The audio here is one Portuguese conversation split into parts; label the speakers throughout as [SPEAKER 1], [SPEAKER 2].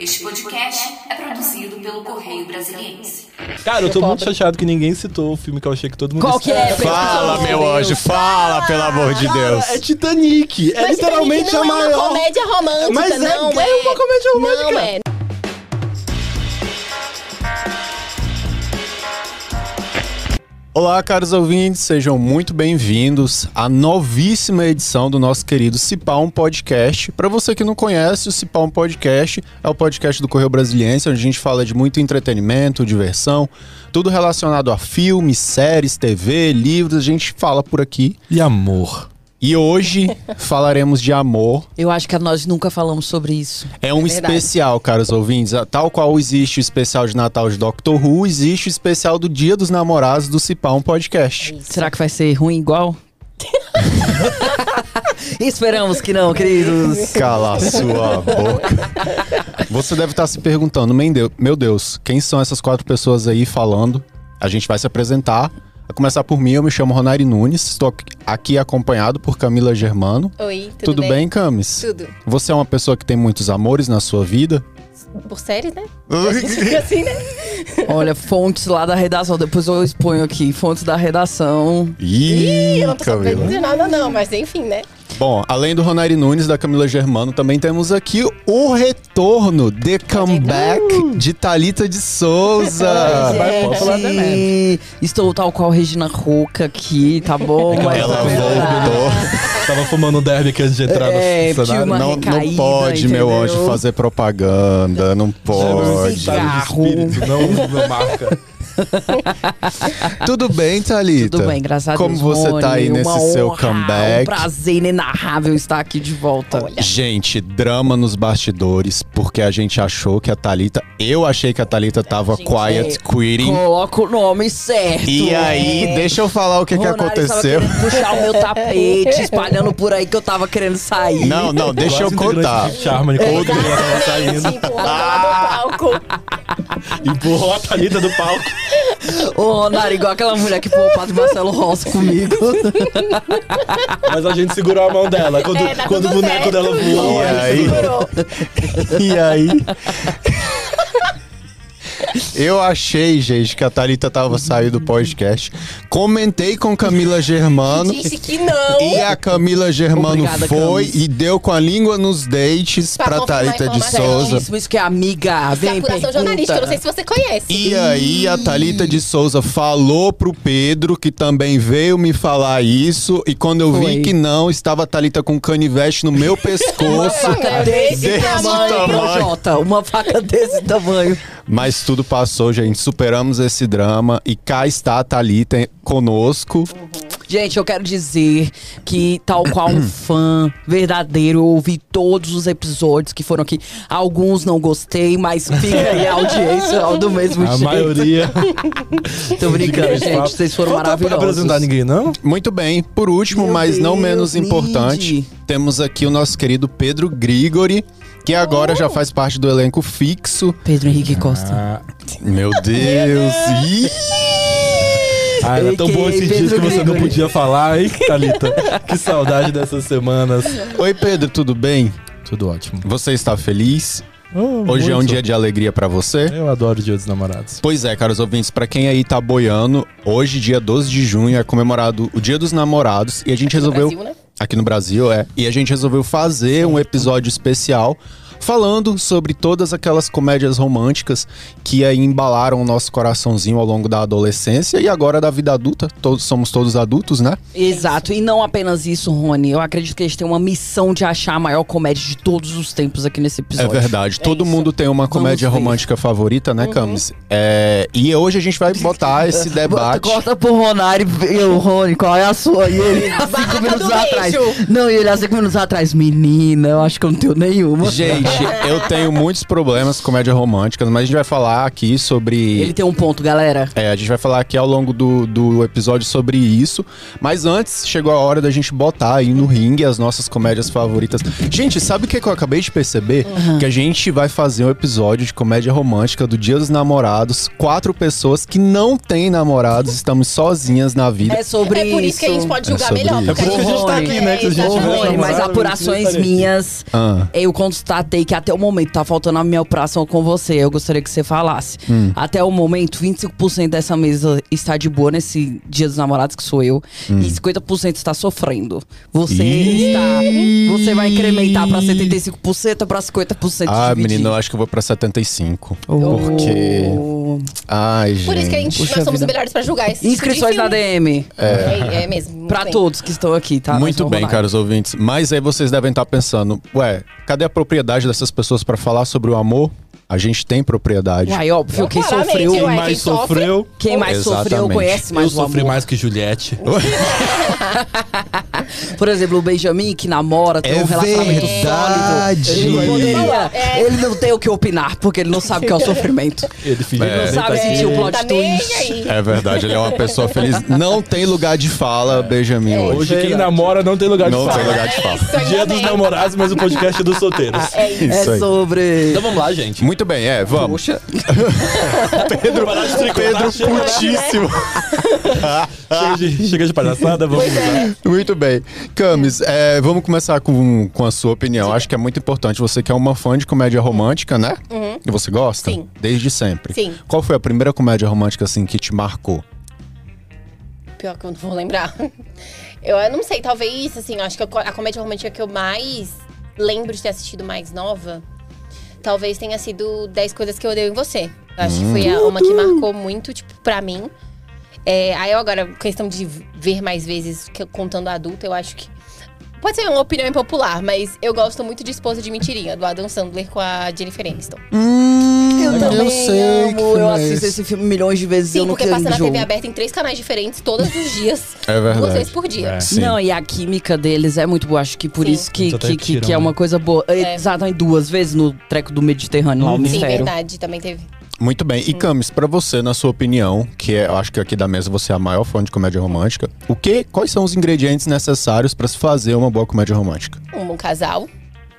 [SPEAKER 1] Este podcast é produzido pelo Correio Brasiliense.
[SPEAKER 2] Cara, eu tô muito chateado que ninguém citou o filme que eu achei que todo mundo
[SPEAKER 3] Qual que é?
[SPEAKER 4] Fala, meu anjo, fala, pelo amor de Deus.
[SPEAKER 2] É Titanic. É
[SPEAKER 5] Mas
[SPEAKER 2] literalmente
[SPEAKER 5] Titanic não
[SPEAKER 2] a
[SPEAKER 5] é
[SPEAKER 2] maior.
[SPEAKER 5] uma comédia romântica,
[SPEAKER 2] Mas é-
[SPEAKER 5] não
[SPEAKER 2] é uma comédia romântica.
[SPEAKER 5] Não é.
[SPEAKER 4] Olá, caros ouvintes, sejam muito bem-vindos à novíssima edição do nosso querido um Podcast. Para você que não conhece, o um Podcast é o podcast do Correio Brasiliense, onde a gente fala de muito entretenimento, diversão, tudo relacionado a filmes, séries, TV, livros, a gente fala por aqui.
[SPEAKER 2] E amor.
[SPEAKER 4] E hoje falaremos de amor.
[SPEAKER 3] Eu acho que nós nunca falamos sobre isso.
[SPEAKER 4] É um
[SPEAKER 5] verdade.
[SPEAKER 4] especial, caros ouvintes. Tal qual existe o especial de Natal de Doctor Who, existe o especial do Dia dos Namorados do um Podcast.
[SPEAKER 3] Será que vai ser ruim igual? Esperamos que não, queridos.
[SPEAKER 4] Cala a sua boca. Você deve estar se perguntando, "Meu Deu- meu Deus, quem são essas quatro pessoas aí falando? A gente vai se apresentar. A começar por mim, eu me chamo Ronari Nunes, estou aqui- acompanhado por Camila Germano.
[SPEAKER 5] Oi, tudo,
[SPEAKER 4] Tudo, bem, Camis?
[SPEAKER 5] Tudo.
[SPEAKER 4] Você é uma pessoa que tem muitos amores na sua vida?
[SPEAKER 5] Por séries, né? Fica assim, né?
[SPEAKER 3] Olha, fontes lá da redação. Depois eu exponho aqui. Fontes da redação.
[SPEAKER 4] Ih,
[SPEAKER 5] Eu não tô sabendo de nada, não, mas enfim, né?
[SPEAKER 4] Bom, além do Ronari Nunes, da Camila Germano, também temos aqui o retorno, The Comeback de Thalita de Souza.
[SPEAKER 2] Vai, pode falar também.
[SPEAKER 3] Gente, estou tal qual Regina Roca aqui, tá bom?
[SPEAKER 4] Ela
[SPEAKER 3] é verdade.
[SPEAKER 4] voltou.
[SPEAKER 2] Tava fumando um derby antes de entrar
[SPEAKER 3] É,
[SPEAKER 2] no
[SPEAKER 3] tive
[SPEAKER 2] cenário.
[SPEAKER 3] uma
[SPEAKER 4] Não, não
[SPEAKER 3] recaída,
[SPEAKER 4] pode, meu
[SPEAKER 3] entendeu?
[SPEAKER 4] anjo, fazer propaganda. Não pode.
[SPEAKER 3] Cigarro.
[SPEAKER 2] Espírito, não, não marca.
[SPEAKER 4] Tudo bem, Thalita?
[SPEAKER 3] Tudo bem, graças a
[SPEAKER 4] Como
[SPEAKER 3] Deus.
[SPEAKER 4] você tá aí nesse
[SPEAKER 3] uma
[SPEAKER 4] seu
[SPEAKER 3] honra,
[SPEAKER 4] comeback?
[SPEAKER 3] Um prazer inenarrável estar aqui de volta.
[SPEAKER 4] Gente, drama nos bastidores, porque a gente achou que a Thalita. Eu achei que a Thalita tava
[SPEAKER 5] Gente,
[SPEAKER 4] quiet quitting.
[SPEAKER 3] Coloca o nome certo.
[SPEAKER 4] E aí, deixa eu falar o que, que aconteceu.
[SPEAKER 3] Tava puxar o meu tapete, espalhando por aí que eu tava querendo sair.
[SPEAKER 4] Não, não, deixa eu
[SPEAKER 2] integrante
[SPEAKER 4] contar.
[SPEAKER 2] de Charme, quando ela tava saindo.
[SPEAKER 5] Tipo, ela do palco.
[SPEAKER 2] Empurrou a Thalita do palco.
[SPEAKER 3] Ô, Ronaldo, igual aquela mulher que pôs o Padre Marcelo Rossi comigo.
[SPEAKER 2] Mas a gente segurou a mão dela. Quando,
[SPEAKER 5] É, tá
[SPEAKER 2] quando o boneco
[SPEAKER 5] certo.
[SPEAKER 2] dela voou.
[SPEAKER 4] E
[SPEAKER 2] a gente
[SPEAKER 4] aí? E aí? Eu achei, gente, que a Thalita tava saindo do podcast. Comentei com Camila Germano.
[SPEAKER 5] Disse que não.
[SPEAKER 4] E a Camila Germano
[SPEAKER 3] Obrigada,
[SPEAKER 4] foi
[SPEAKER 3] Camis.
[SPEAKER 4] e deu com a língua nos dentes
[SPEAKER 5] Pra
[SPEAKER 4] pra
[SPEAKER 5] confirmar
[SPEAKER 4] Thalita de
[SPEAKER 5] informação.
[SPEAKER 4] Souza.
[SPEAKER 3] Certíssimo, isso que é amiga. Vem,
[SPEAKER 5] Apuração
[SPEAKER 3] pergunta.
[SPEAKER 5] jornalística, eu não sei se você conhece.
[SPEAKER 4] E aí a Thalita de Souza falou pro Pedro, que também veio me falar isso, e quando eu
[SPEAKER 3] Foi.
[SPEAKER 4] vi que não, estava a Thalita com canivete no meu pescoço.
[SPEAKER 3] Faca desse,
[SPEAKER 4] Desse
[SPEAKER 3] tamanho,
[SPEAKER 4] tamanho.
[SPEAKER 3] Projota. Uma faca desse tamanho.
[SPEAKER 4] Mas tudo passou, gente. Superamos esse drama e cá está a Thalita conosco.
[SPEAKER 3] Gente, eu quero dizer que, tal qual um fã verdadeiro, eu ouvi todos os episódios que foram aqui. Alguns não gostei, mas fica aí a audiência do mesmo
[SPEAKER 2] A
[SPEAKER 3] jeito.
[SPEAKER 2] maioria.
[SPEAKER 3] Tô brincando, gente. Vocês foram
[SPEAKER 2] pra
[SPEAKER 3] maravilhosos.
[SPEAKER 2] apresentar ninguém, não?
[SPEAKER 4] Muito bem, por último,
[SPEAKER 3] Meu
[SPEAKER 4] mas não
[SPEAKER 3] Deus,
[SPEAKER 4] menos importante,
[SPEAKER 3] Nid.
[SPEAKER 4] temos aqui o nosso querido Pedro Grigori, que agora já faz parte do elenco fixo.
[SPEAKER 3] Pedro Henrique Costa.
[SPEAKER 2] Ah,
[SPEAKER 4] Meu Deus! Ih!
[SPEAKER 2] ah, era tão bom
[SPEAKER 3] A.K.A.
[SPEAKER 2] esses dias que você não podia falar, hein, Thalita? Que saudade dessas semanas.
[SPEAKER 4] Oi, Pedro, tudo bem?
[SPEAKER 2] Tudo ótimo.
[SPEAKER 4] Você está feliz?
[SPEAKER 2] Oh,
[SPEAKER 4] Hoje é um
[SPEAKER 2] muito.
[SPEAKER 4] dia de alegria pra você?
[SPEAKER 2] Eu adoro o Dia dos Namorados.
[SPEAKER 4] Pois é, caros ouvintes, pra quem aí tá boiando, hoje, dia 12 de junho, é comemorado o Dia dos Namorados e a gente resolveu
[SPEAKER 5] Brasil, né?
[SPEAKER 4] Aqui no Brasil, é, e a gente resolveu fazer um episódio especial falando sobre todas aquelas comédias românticas que aí embalaram o nosso coraçãozinho ao longo da adolescência e agora da vida adulta. Todos somos todos adultos, né?
[SPEAKER 3] Exato, e não apenas isso, Rony. Eu acredito que a gente tem uma missão de achar a maior comédia de todos os tempos aqui nesse
[SPEAKER 4] É
[SPEAKER 3] episódio.
[SPEAKER 4] verdade. Todo
[SPEAKER 5] isso.
[SPEAKER 4] mundo tem uma comédia romântica favorita, né, Camis? É, e hoje a gente vai botar esse debate.
[SPEAKER 3] Corta pro Ronari e eu, Rony, qual é a sua? E ele há cinco minutos atrás. Não, e ele há cinco minutos atrás. Menina, eu acho que eu não tenho nenhuma.
[SPEAKER 4] Gente, eu tenho muitos problemas com comédia romântica, mas a gente vai falar aqui sobre.
[SPEAKER 3] Ele tem um ponto, galera.
[SPEAKER 4] É, a gente vai falar aqui ao longo do, do episódio sobre isso. Mas antes, chegou a hora da gente botar aí no ringue as nossas comédias favoritas. Gente, sabe o que, que eu acabei de perceber? Que a gente vai fazer um episódio de comédia romântica do Dia dos Namorados. Quatro pessoas que não têm namorados, estamos sozinhas na vida.
[SPEAKER 3] É sobre
[SPEAKER 5] É por isso que a gente pode julgar
[SPEAKER 4] sobre
[SPEAKER 5] melhor.
[SPEAKER 4] isso.
[SPEAKER 2] É por isso que a gente tá aqui, né, que se a gente
[SPEAKER 5] é,
[SPEAKER 3] Rony, mas apurações minhas,
[SPEAKER 4] Ah.
[SPEAKER 3] eu constatei aí que até o momento tá faltando a minha operação com você. Eu gostaria que você falasse.
[SPEAKER 4] Hum.
[SPEAKER 3] Até o momento, 25% dessa mesa está de boa nesse Dia dos Namorados, que sou eu. E 50% está sofrendo. Você
[SPEAKER 4] Hum. Ih.
[SPEAKER 3] está. Você vai incrementar pra 75% ou pra 50%
[SPEAKER 4] Ah,
[SPEAKER 3] dividir?
[SPEAKER 4] menino, eu acho que eu vou pra 75.
[SPEAKER 3] Oh.
[SPEAKER 4] Porque. Ai, gente.
[SPEAKER 5] Por isso que a gente,
[SPEAKER 3] Puxa
[SPEAKER 5] nós somos
[SPEAKER 3] vida.
[SPEAKER 5] melhores pra julgar esse tipo
[SPEAKER 3] Inscrições na. DM.
[SPEAKER 5] É, é mesmo. muito
[SPEAKER 3] Pra
[SPEAKER 5] bem.
[SPEAKER 3] todos que estão aqui, tá?
[SPEAKER 4] Muito bem, caros ouvintes. Mas aí vocês devem estar pensando, ué, cadê a propriedade dessas pessoas pra falar sobre o amor? A gente tem propriedade.
[SPEAKER 3] Uai, óbvio, quem
[SPEAKER 5] Claramente,
[SPEAKER 3] sofreu.
[SPEAKER 2] Quem
[SPEAKER 5] quem
[SPEAKER 2] mais
[SPEAKER 5] sofre-
[SPEAKER 2] sofreu?
[SPEAKER 3] Quem mais sofreu
[SPEAKER 4] Exatamente.
[SPEAKER 3] conhece mais
[SPEAKER 2] eu
[SPEAKER 3] o
[SPEAKER 2] sofri
[SPEAKER 3] amor.
[SPEAKER 2] mais que Juliette.
[SPEAKER 3] Por exemplo, o Benjamin, que namora, tem
[SPEAKER 4] É
[SPEAKER 3] um relacionamento
[SPEAKER 4] verdade.
[SPEAKER 3] sólido. Ele não, poderia,
[SPEAKER 5] É.
[SPEAKER 3] ele não tem o que opinar, porque ele não sabe o que é o sofrimento.
[SPEAKER 2] Ele
[SPEAKER 4] É.
[SPEAKER 2] que
[SPEAKER 3] Não sabe
[SPEAKER 2] tá
[SPEAKER 3] sentir o plot
[SPEAKER 5] Tá
[SPEAKER 3] twist.
[SPEAKER 4] É verdade, ele é uma pessoa feliz. Não tem lugar de fala, Benjamin, hoje.
[SPEAKER 2] Hoje quem namora não tem lugar de
[SPEAKER 4] Não
[SPEAKER 2] fala.
[SPEAKER 4] tem lugar de fala.
[SPEAKER 2] Dia dos namorados, mas o podcast é dos solteiros.
[SPEAKER 5] É isso.
[SPEAKER 3] É
[SPEAKER 4] aí.
[SPEAKER 3] sobre.
[SPEAKER 2] Então vamos lá, gente.
[SPEAKER 4] Muito bem, é, vamos.
[SPEAKER 3] Poxa,
[SPEAKER 4] Pedro, Pedro
[SPEAKER 2] chega.
[SPEAKER 4] putíssimo.
[SPEAKER 2] Chega de, chega de palhaçada, vamos
[SPEAKER 5] é.
[SPEAKER 2] lá.
[SPEAKER 4] Muito bem. Camis, é, vamos começar com, com a sua opinião. Acho que é muito importante. Você que é uma fã de comédia romântica, né? E você gosta?
[SPEAKER 5] Sim.
[SPEAKER 4] Desde sempre.
[SPEAKER 5] Sim.
[SPEAKER 4] Qual foi a primeira comédia romântica, assim, que te marcou?
[SPEAKER 5] Pior que eu não vou lembrar. Eu, eu não sei, talvez, assim, acho que a comédia romântica que eu mais lembro de ter assistido mais nova, talvez tenha sido 10 Coisas Que Eu Odeio em Você. Eu acho que foi a- uma que marcou muito, tipo, pra mim. É, aí eu agora, questão de ver mais vezes que contando adulto, eu acho que. Pode ser uma opinião impopular, mas eu gosto muito de Esposa de Mentirinha, do Adam Sandler com a Jennifer Aniston.
[SPEAKER 3] eu também
[SPEAKER 4] sei que
[SPEAKER 3] amo. Eu assisto
[SPEAKER 4] esse.
[SPEAKER 3] esse filme milhões de vezes e eu
[SPEAKER 5] Sim,
[SPEAKER 3] não
[SPEAKER 5] porque passa na. TV aberta em três canais diferentes todos os dias.
[SPEAKER 4] É verdade.
[SPEAKER 5] Duas vezes por dia.
[SPEAKER 2] É.
[SPEAKER 4] Sim.
[SPEAKER 3] Não, e a química deles é muito boa. Acho que por
[SPEAKER 5] Sim.
[SPEAKER 3] isso que, que, que, que é uma
[SPEAKER 2] né?
[SPEAKER 3] coisa boa.
[SPEAKER 5] É.
[SPEAKER 3] Exatamente duas vezes no treco do Mediterrâneo, lá o
[SPEAKER 5] Sim,
[SPEAKER 3] mistério.
[SPEAKER 5] verdade, também teve.
[SPEAKER 4] Muito bem. E Camis, pra você, na sua opinião, que é, eu acho que aqui da mesa você é a maior fã de comédia romântica, o que, quais são os ingredientes necessários pra se fazer uma boa comédia romântica?
[SPEAKER 5] Um bom casal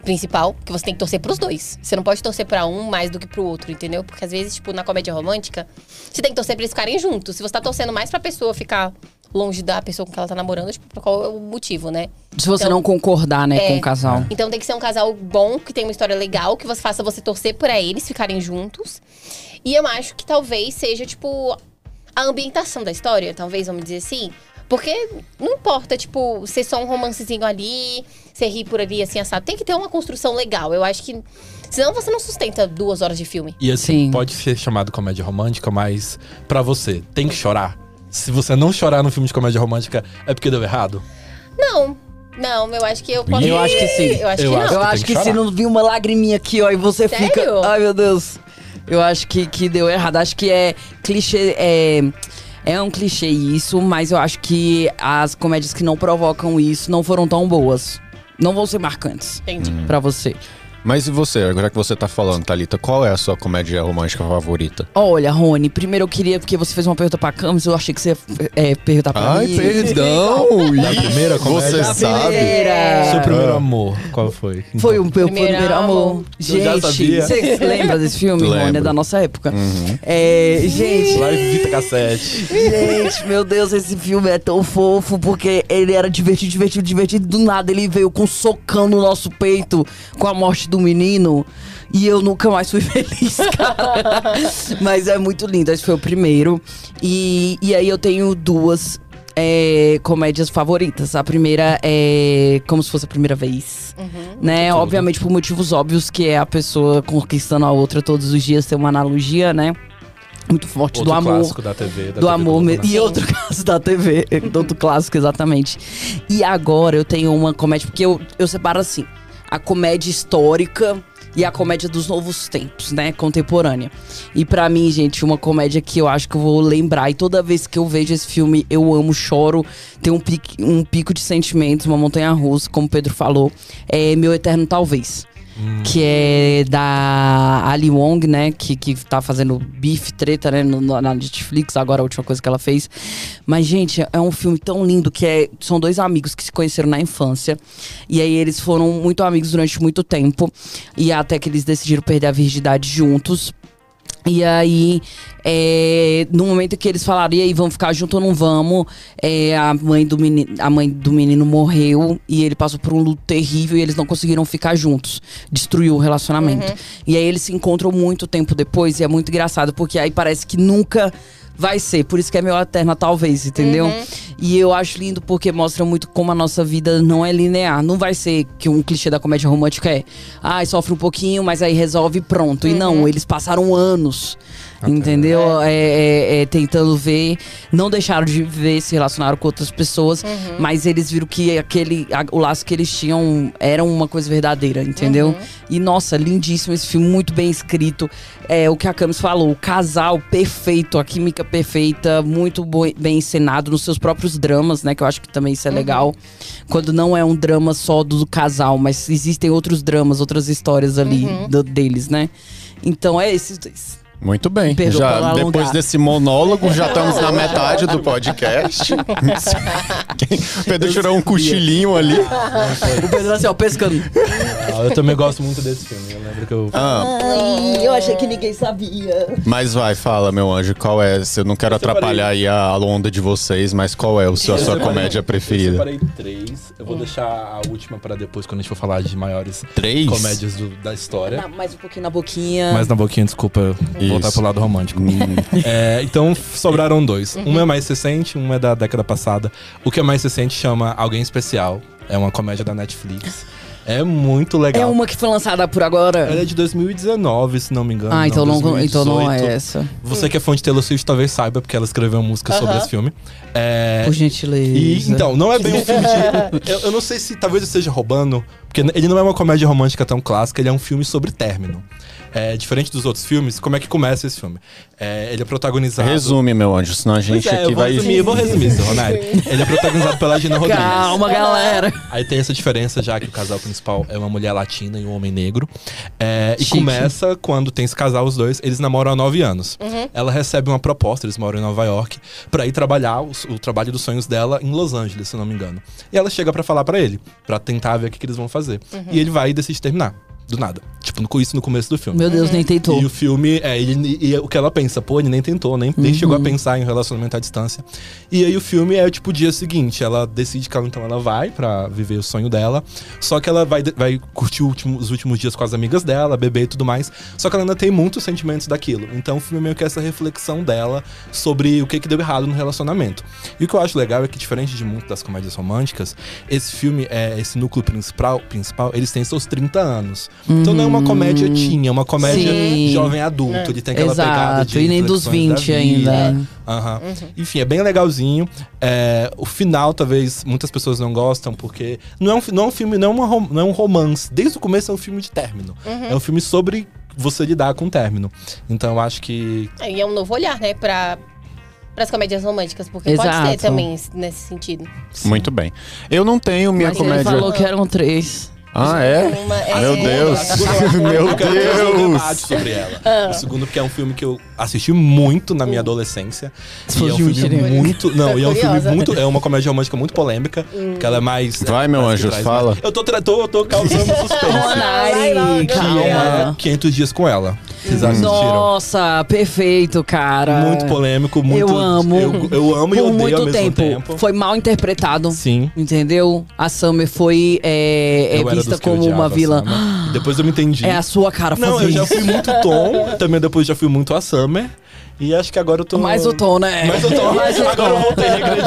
[SPEAKER 5] principal, que você tem que torcer pros dois. Você não pode torcer pra um mais do que pro outro, entendeu? Porque às vezes, tipo, na comédia romântica, você tem que torcer pra eles ficarem juntos. Se você tá torcendo mais pra pessoa ficar longe da pessoa com que ela tá namorando, tipo, qual é o motivo, né?
[SPEAKER 3] Se você
[SPEAKER 5] Então-
[SPEAKER 3] não concordar, né,
[SPEAKER 5] É.
[SPEAKER 3] com o casal.
[SPEAKER 5] Então tem que ser um casal bom, que tem uma história legal, que você faça você torcer pra eles ficarem juntos. E eu acho que talvez seja, tipo, a ambientação da história, talvez, vamos dizer assim. Porque não importa, tipo, ser só um romancezinho ali, você rir por ali, assim, assado. Tem que ter uma construção legal. Eu acho que. Senão você não sustenta duas horas de filme.
[SPEAKER 2] E assim,
[SPEAKER 3] Sim.
[SPEAKER 2] pode ser chamado comédia romântica, mas pra você, tem que chorar. Se você não chorar no filme de comédia romântica, é porque deu errado?
[SPEAKER 5] Não, não, eu acho que eu posso.
[SPEAKER 3] Eu acho que sim.
[SPEAKER 5] Eu acho
[SPEAKER 2] Eu
[SPEAKER 5] que
[SPEAKER 2] acho
[SPEAKER 5] não.
[SPEAKER 3] Eu acho
[SPEAKER 2] que
[SPEAKER 3] que, se não vir uma lagriminha aqui, ó, e você
[SPEAKER 5] Sério?
[SPEAKER 3] fica. Ai, meu Deus. Eu acho que, que deu errado. Acho que é clichê. É, é um clichê isso, mas eu acho que as comédias que não provocam isso não foram tão boas. Não vão ser marcantes
[SPEAKER 5] Entendi.
[SPEAKER 3] pra você.
[SPEAKER 4] Mas e você, agora que você tá falando, Thalita, qual é a sua comédia romântica favorita?
[SPEAKER 3] Olha, Rony, primeiro eu queria, porque você fez uma pergunta pra Camis, eu achei que você ia é, perguntar pra
[SPEAKER 4] Ai,
[SPEAKER 3] mim.
[SPEAKER 4] perdão!
[SPEAKER 2] Da
[SPEAKER 4] Ih,
[SPEAKER 2] primeira comédia?
[SPEAKER 4] Você sabe?
[SPEAKER 3] primeira.
[SPEAKER 2] Seu primeiro
[SPEAKER 4] Ah.
[SPEAKER 2] amor, qual foi?
[SPEAKER 3] Foi o meu
[SPEAKER 5] Primeiro
[SPEAKER 3] primeiro
[SPEAKER 5] amor.
[SPEAKER 3] amor. Gente,
[SPEAKER 2] sabia.
[SPEAKER 3] você lembra desse filme, Rony? É da nossa época.
[SPEAKER 4] Uhum.
[SPEAKER 3] É, gente,
[SPEAKER 2] Live Vita Cassete.
[SPEAKER 3] Gente, meu Deus, esse filme é tão fofo porque ele era divertido, divertido, divertido. Do nada ele veio com um socão no nosso peito com a morte do menino. E eu nunca mais fui feliz, cara. Mas é muito lindo, esse foi o primeiro. E, e aí eu tenho duas é, comédias favoritas. A primeira é como se fosse a primeira vez. Né?
[SPEAKER 2] Tudo.
[SPEAKER 3] Obviamente por motivos óbvios, que é a pessoa conquistando a outra todos os dias, tem uma analogia, né? Muito forte
[SPEAKER 2] Outro
[SPEAKER 3] do amor
[SPEAKER 2] clássico da TV. Da
[SPEAKER 3] do
[SPEAKER 2] TV
[SPEAKER 3] amor mesmo.
[SPEAKER 2] né?
[SPEAKER 3] E outro caso da TV, outro clássico, exatamente. E agora eu tenho uma comédia, porque eu, eu separo assim: a comédia histórica e a comédia dos novos tempos, né? Contemporânea. E pra mim, gente, uma comédia que eu acho que eu vou lembrar. E toda vez que eu vejo esse filme, eu amo, choro, tem um, pique, um pico de sentimentos, uma montanha russa, como o Pedro falou. É Meu Eterno Talvez que é da Ali Wong, né? Que, que tá fazendo bife, treta, né? no- na Netflix, agora a última coisa que ela fez. Mas, gente, é um filme tão lindo que é, são dois amigos que se conheceram na infância. E aí eles foram muito amigos durante muito tempo. E até que eles decidiram perder a virgindade juntos. E aí, é, no momento que eles falaram, e aí, vamos ficar junto ou não vamos? É, a, mãe do menino, a mãe do menino morreu e ele passou por um luto terrível e eles não conseguiram ficar juntos. Destruiu o relacionamento. E aí eles se encontram muito tempo depois e é muito engraçado, porque aí parece que nunca vai ser. Por isso que é meu eterna, talvez, entendeu? E eu acho lindo porque mostra muito como a nossa vida não é linear. Não vai ser que um clichê da comédia romântica é, ai, sofre um pouquinho, mas aí resolve e pronto. E não, eles passaram anos. Entendeu? É, é, é, tentando ver. Não deixaram de viver, se relacionaram com outras pessoas, mas eles viram que aquele, a- o laço que eles tinham era uma coisa verdadeira, entendeu? E nossa, lindíssimo esse filme, muito bem escrito. É o que a Camis falou, o casal perfeito, a química perfeita, muito bo- bem encenado nos seus próprios dramas, né? Que eu acho que também isso é legal. Quando não é um drama só do casal, mas existem outros dramas, outras histórias ali do- deles, né? Então é esses dois.
[SPEAKER 4] Muito bem.
[SPEAKER 3] Perdoa
[SPEAKER 4] Já, depois desse monólogo, já estamos na metade do podcast. O Pedro tirou um cochilinho ali.
[SPEAKER 3] O Pedro assim, ó, pescando.
[SPEAKER 2] Ah, eu também gosto muito desse filme. Eu lembro que eu.
[SPEAKER 4] Ah,
[SPEAKER 3] Ai, eu achei que ninguém sabia.
[SPEAKER 4] mas vai, fala, meu anjo, qual é? Eu não quero
[SPEAKER 2] separei-
[SPEAKER 4] atrapalhar aí a, onda de vocês, mas qual é o seu, a
[SPEAKER 2] Eu
[SPEAKER 4] sua
[SPEAKER 2] separei-
[SPEAKER 4] comédia
[SPEAKER 2] Eu
[SPEAKER 4] preferida?
[SPEAKER 2] separei três. Eu vou deixar a última pra depois, quando a gente for falar de maiores
[SPEAKER 4] Três?
[SPEAKER 2] comédias do- da história.
[SPEAKER 3] Na- mais um pouquinho na boquinha.
[SPEAKER 2] Mas na boquinha, desculpa, voltar pro lado romântico. É, então sobraram dois. Um é mais recente, um é da década passada. O que é mais recente chama Alguém Especial. É uma comédia da Netflix. É muito legal.
[SPEAKER 3] É uma que foi lançada por agora.
[SPEAKER 2] Ela é de 2019, se não me engano.
[SPEAKER 3] Ah, então não,
[SPEAKER 2] 2018.
[SPEAKER 3] então não é essa.
[SPEAKER 2] Você que é fã de Taylor Swift talvez saiba, porque ela escreveu uma música sobre
[SPEAKER 5] Aham.
[SPEAKER 2] esse filme. É,
[SPEAKER 3] Por gentileza.
[SPEAKER 2] e, então, não é bem um filme de. Eu, eu não sei se talvez eu esteja roubando, porque ele não é uma comédia romântica tão clássica, ele é um filme sobre término. É, diferente dos outros filmes, como é que começa esse filme? É, ele é protagonizado.
[SPEAKER 4] Resume, meu anjo, senão a
[SPEAKER 2] Pois
[SPEAKER 4] gente
[SPEAKER 2] é,
[SPEAKER 4] aqui
[SPEAKER 2] eu vou
[SPEAKER 4] vai.
[SPEAKER 2] resumir, eu vou resumir isso, Ronaldo. Ele é protagonizado pela Gina Rodrigues.
[SPEAKER 3] Calma, galera.
[SPEAKER 2] Aí tem essa diferença já que o casal principal é uma mulher latina e um homem negro. É, e começa quando tem esse casal, os dois, eles namoram há nove anos. Ela recebe uma proposta, eles moram em Nova York, pra ir trabalhar o, o trabalho dos sonhos dela em Los Angeles, se eu não me engano. E ela chega pra falar pra ele, pra tentar ver o que, que eles vão fazer. E ele vai e decide terminar. Do nada. Tipo, com isso no começo do filme.
[SPEAKER 3] Meu Deus, nem tentou.
[SPEAKER 2] E o filme, é, ele, e o que ela pensa, pô, ele nem tentou, nem, nem chegou a pensar em relacionamento à distância. E aí o filme é tipo o dia seguinte, ela decide que ela, então ela vai pra viver o sonho dela, só que ela vai, vai curtir último- os últimos dias com as amigas dela, beber e tudo mais, só que ela ainda tem muitos sentimentos daquilo. Então o filme é meio que essa reflexão dela sobre o que, que deu errado no relacionamento. E o que eu acho legal é que, diferente de muitas das comédias românticas, esse filme, é, esse núcleo principal, principal, eles têm seus 30 anos. Então não é uma comédia teen, é uma comédia
[SPEAKER 3] Sim.
[SPEAKER 2] jovem adulto. Ele tem aquela pegada
[SPEAKER 3] Exato,
[SPEAKER 2] de
[SPEAKER 3] e nem dos
[SPEAKER 2] reflexões da
[SPEAKER 3] 20
[SPEAKER 2] vida.
[SPEAKER 3] ainda.
[SPEAKER 2] Aham. Enfim, é bem legalzinho. É, o final, talvez, muitas pessoas não gostam, porque não é um, não é um filme, não é, uma não é um romance. Desde o começo é um filme de término. É um filme sobre você lidar com o término. Então eu acho que.
[SPEAKER 5] E é um novo olhar, né, pra, pras comédias românticas, porque pode
[SPEAKER 3] Exato.
[SPEAKER 5] ser também esse- nesse sentido.
[SPEAKER 4] Muito bem. Eu não tenho minha
[SPEAKER 5] Mas
[SPEAKER 3] Ele
[SPEAKER 4] comédia.
[SPEAKER 3] falou que eram três.
[SPEAKER 4] Ah, é?
[SPEAKER 5] Uma- é,
[SPEAKER 4] Meu
[SPEAKER 5] é,
[SPEAKER 4] Deus. Meu
[SPEAKER 2] um
[SPEAKER 4] Deus.
[SPEAKER 2] sobre ela. O segundo, porque é um filme que eu assisti muito na minha adolescência.
[SPEAKER 3] Se
[SPEAKER 2] E é um filme muito. Não, e é um filme muito. É uma comédia romântica muito polêmica. Que ela é mais.
[SPEAKER 4] Vai,
[SPEAKER 2] é,
[SPEAKER 4] meu anjo, fala.
[SPEAKER 2] mais- Eu tô, tô, tô causando suspense. Que
[SPEAKER 3] calma.
[SPEAKER 2] é 500 dias com ela. Vocês assistiram?
[SPEAKER 3] Nossa, perfeito, cara.
[SPEAKER 2] Muito polêmico, muito.
[SPEAKER 3] Eu amo.
[SPEAKER 2] Eu, eu amo e
[SPEAKER 3] Por
[SPEAKER 2] odeio
[SPEAKER 3] muito
[SPEAKER 2] ao mesmo
[SPEAKER 3] tempo.
[SPEAKER 2] tempo.
[SPEAKER 3] Foi mal interpretado.
[SPEAKER 2] Sim.
[SPEAKER 3] Entendeu? A Summer foi é, é vista como uma vilã.
[SPEAKER 2] Depois eu me entendi.
[SPEAKER 3] É a sua cara
[SPEAKER 2] Não,
[SPEAKER 3] fazer
[SPEAKER 2] eu já
[SPEAKER 3] isso.
[SPEAKER 2] fui muito Tom, também depois já fui muito a Summer. E acho que agora eu tô.
[SPEAKER 3] Mais o tom, né?
[SPEAKER 2] Mais o Tom.
[SPEAKER 3] Mais o
[SPEAKER 2] agora eu
[SPEAKER 3] tom.
[SPEAKER 2] voltei a regredir.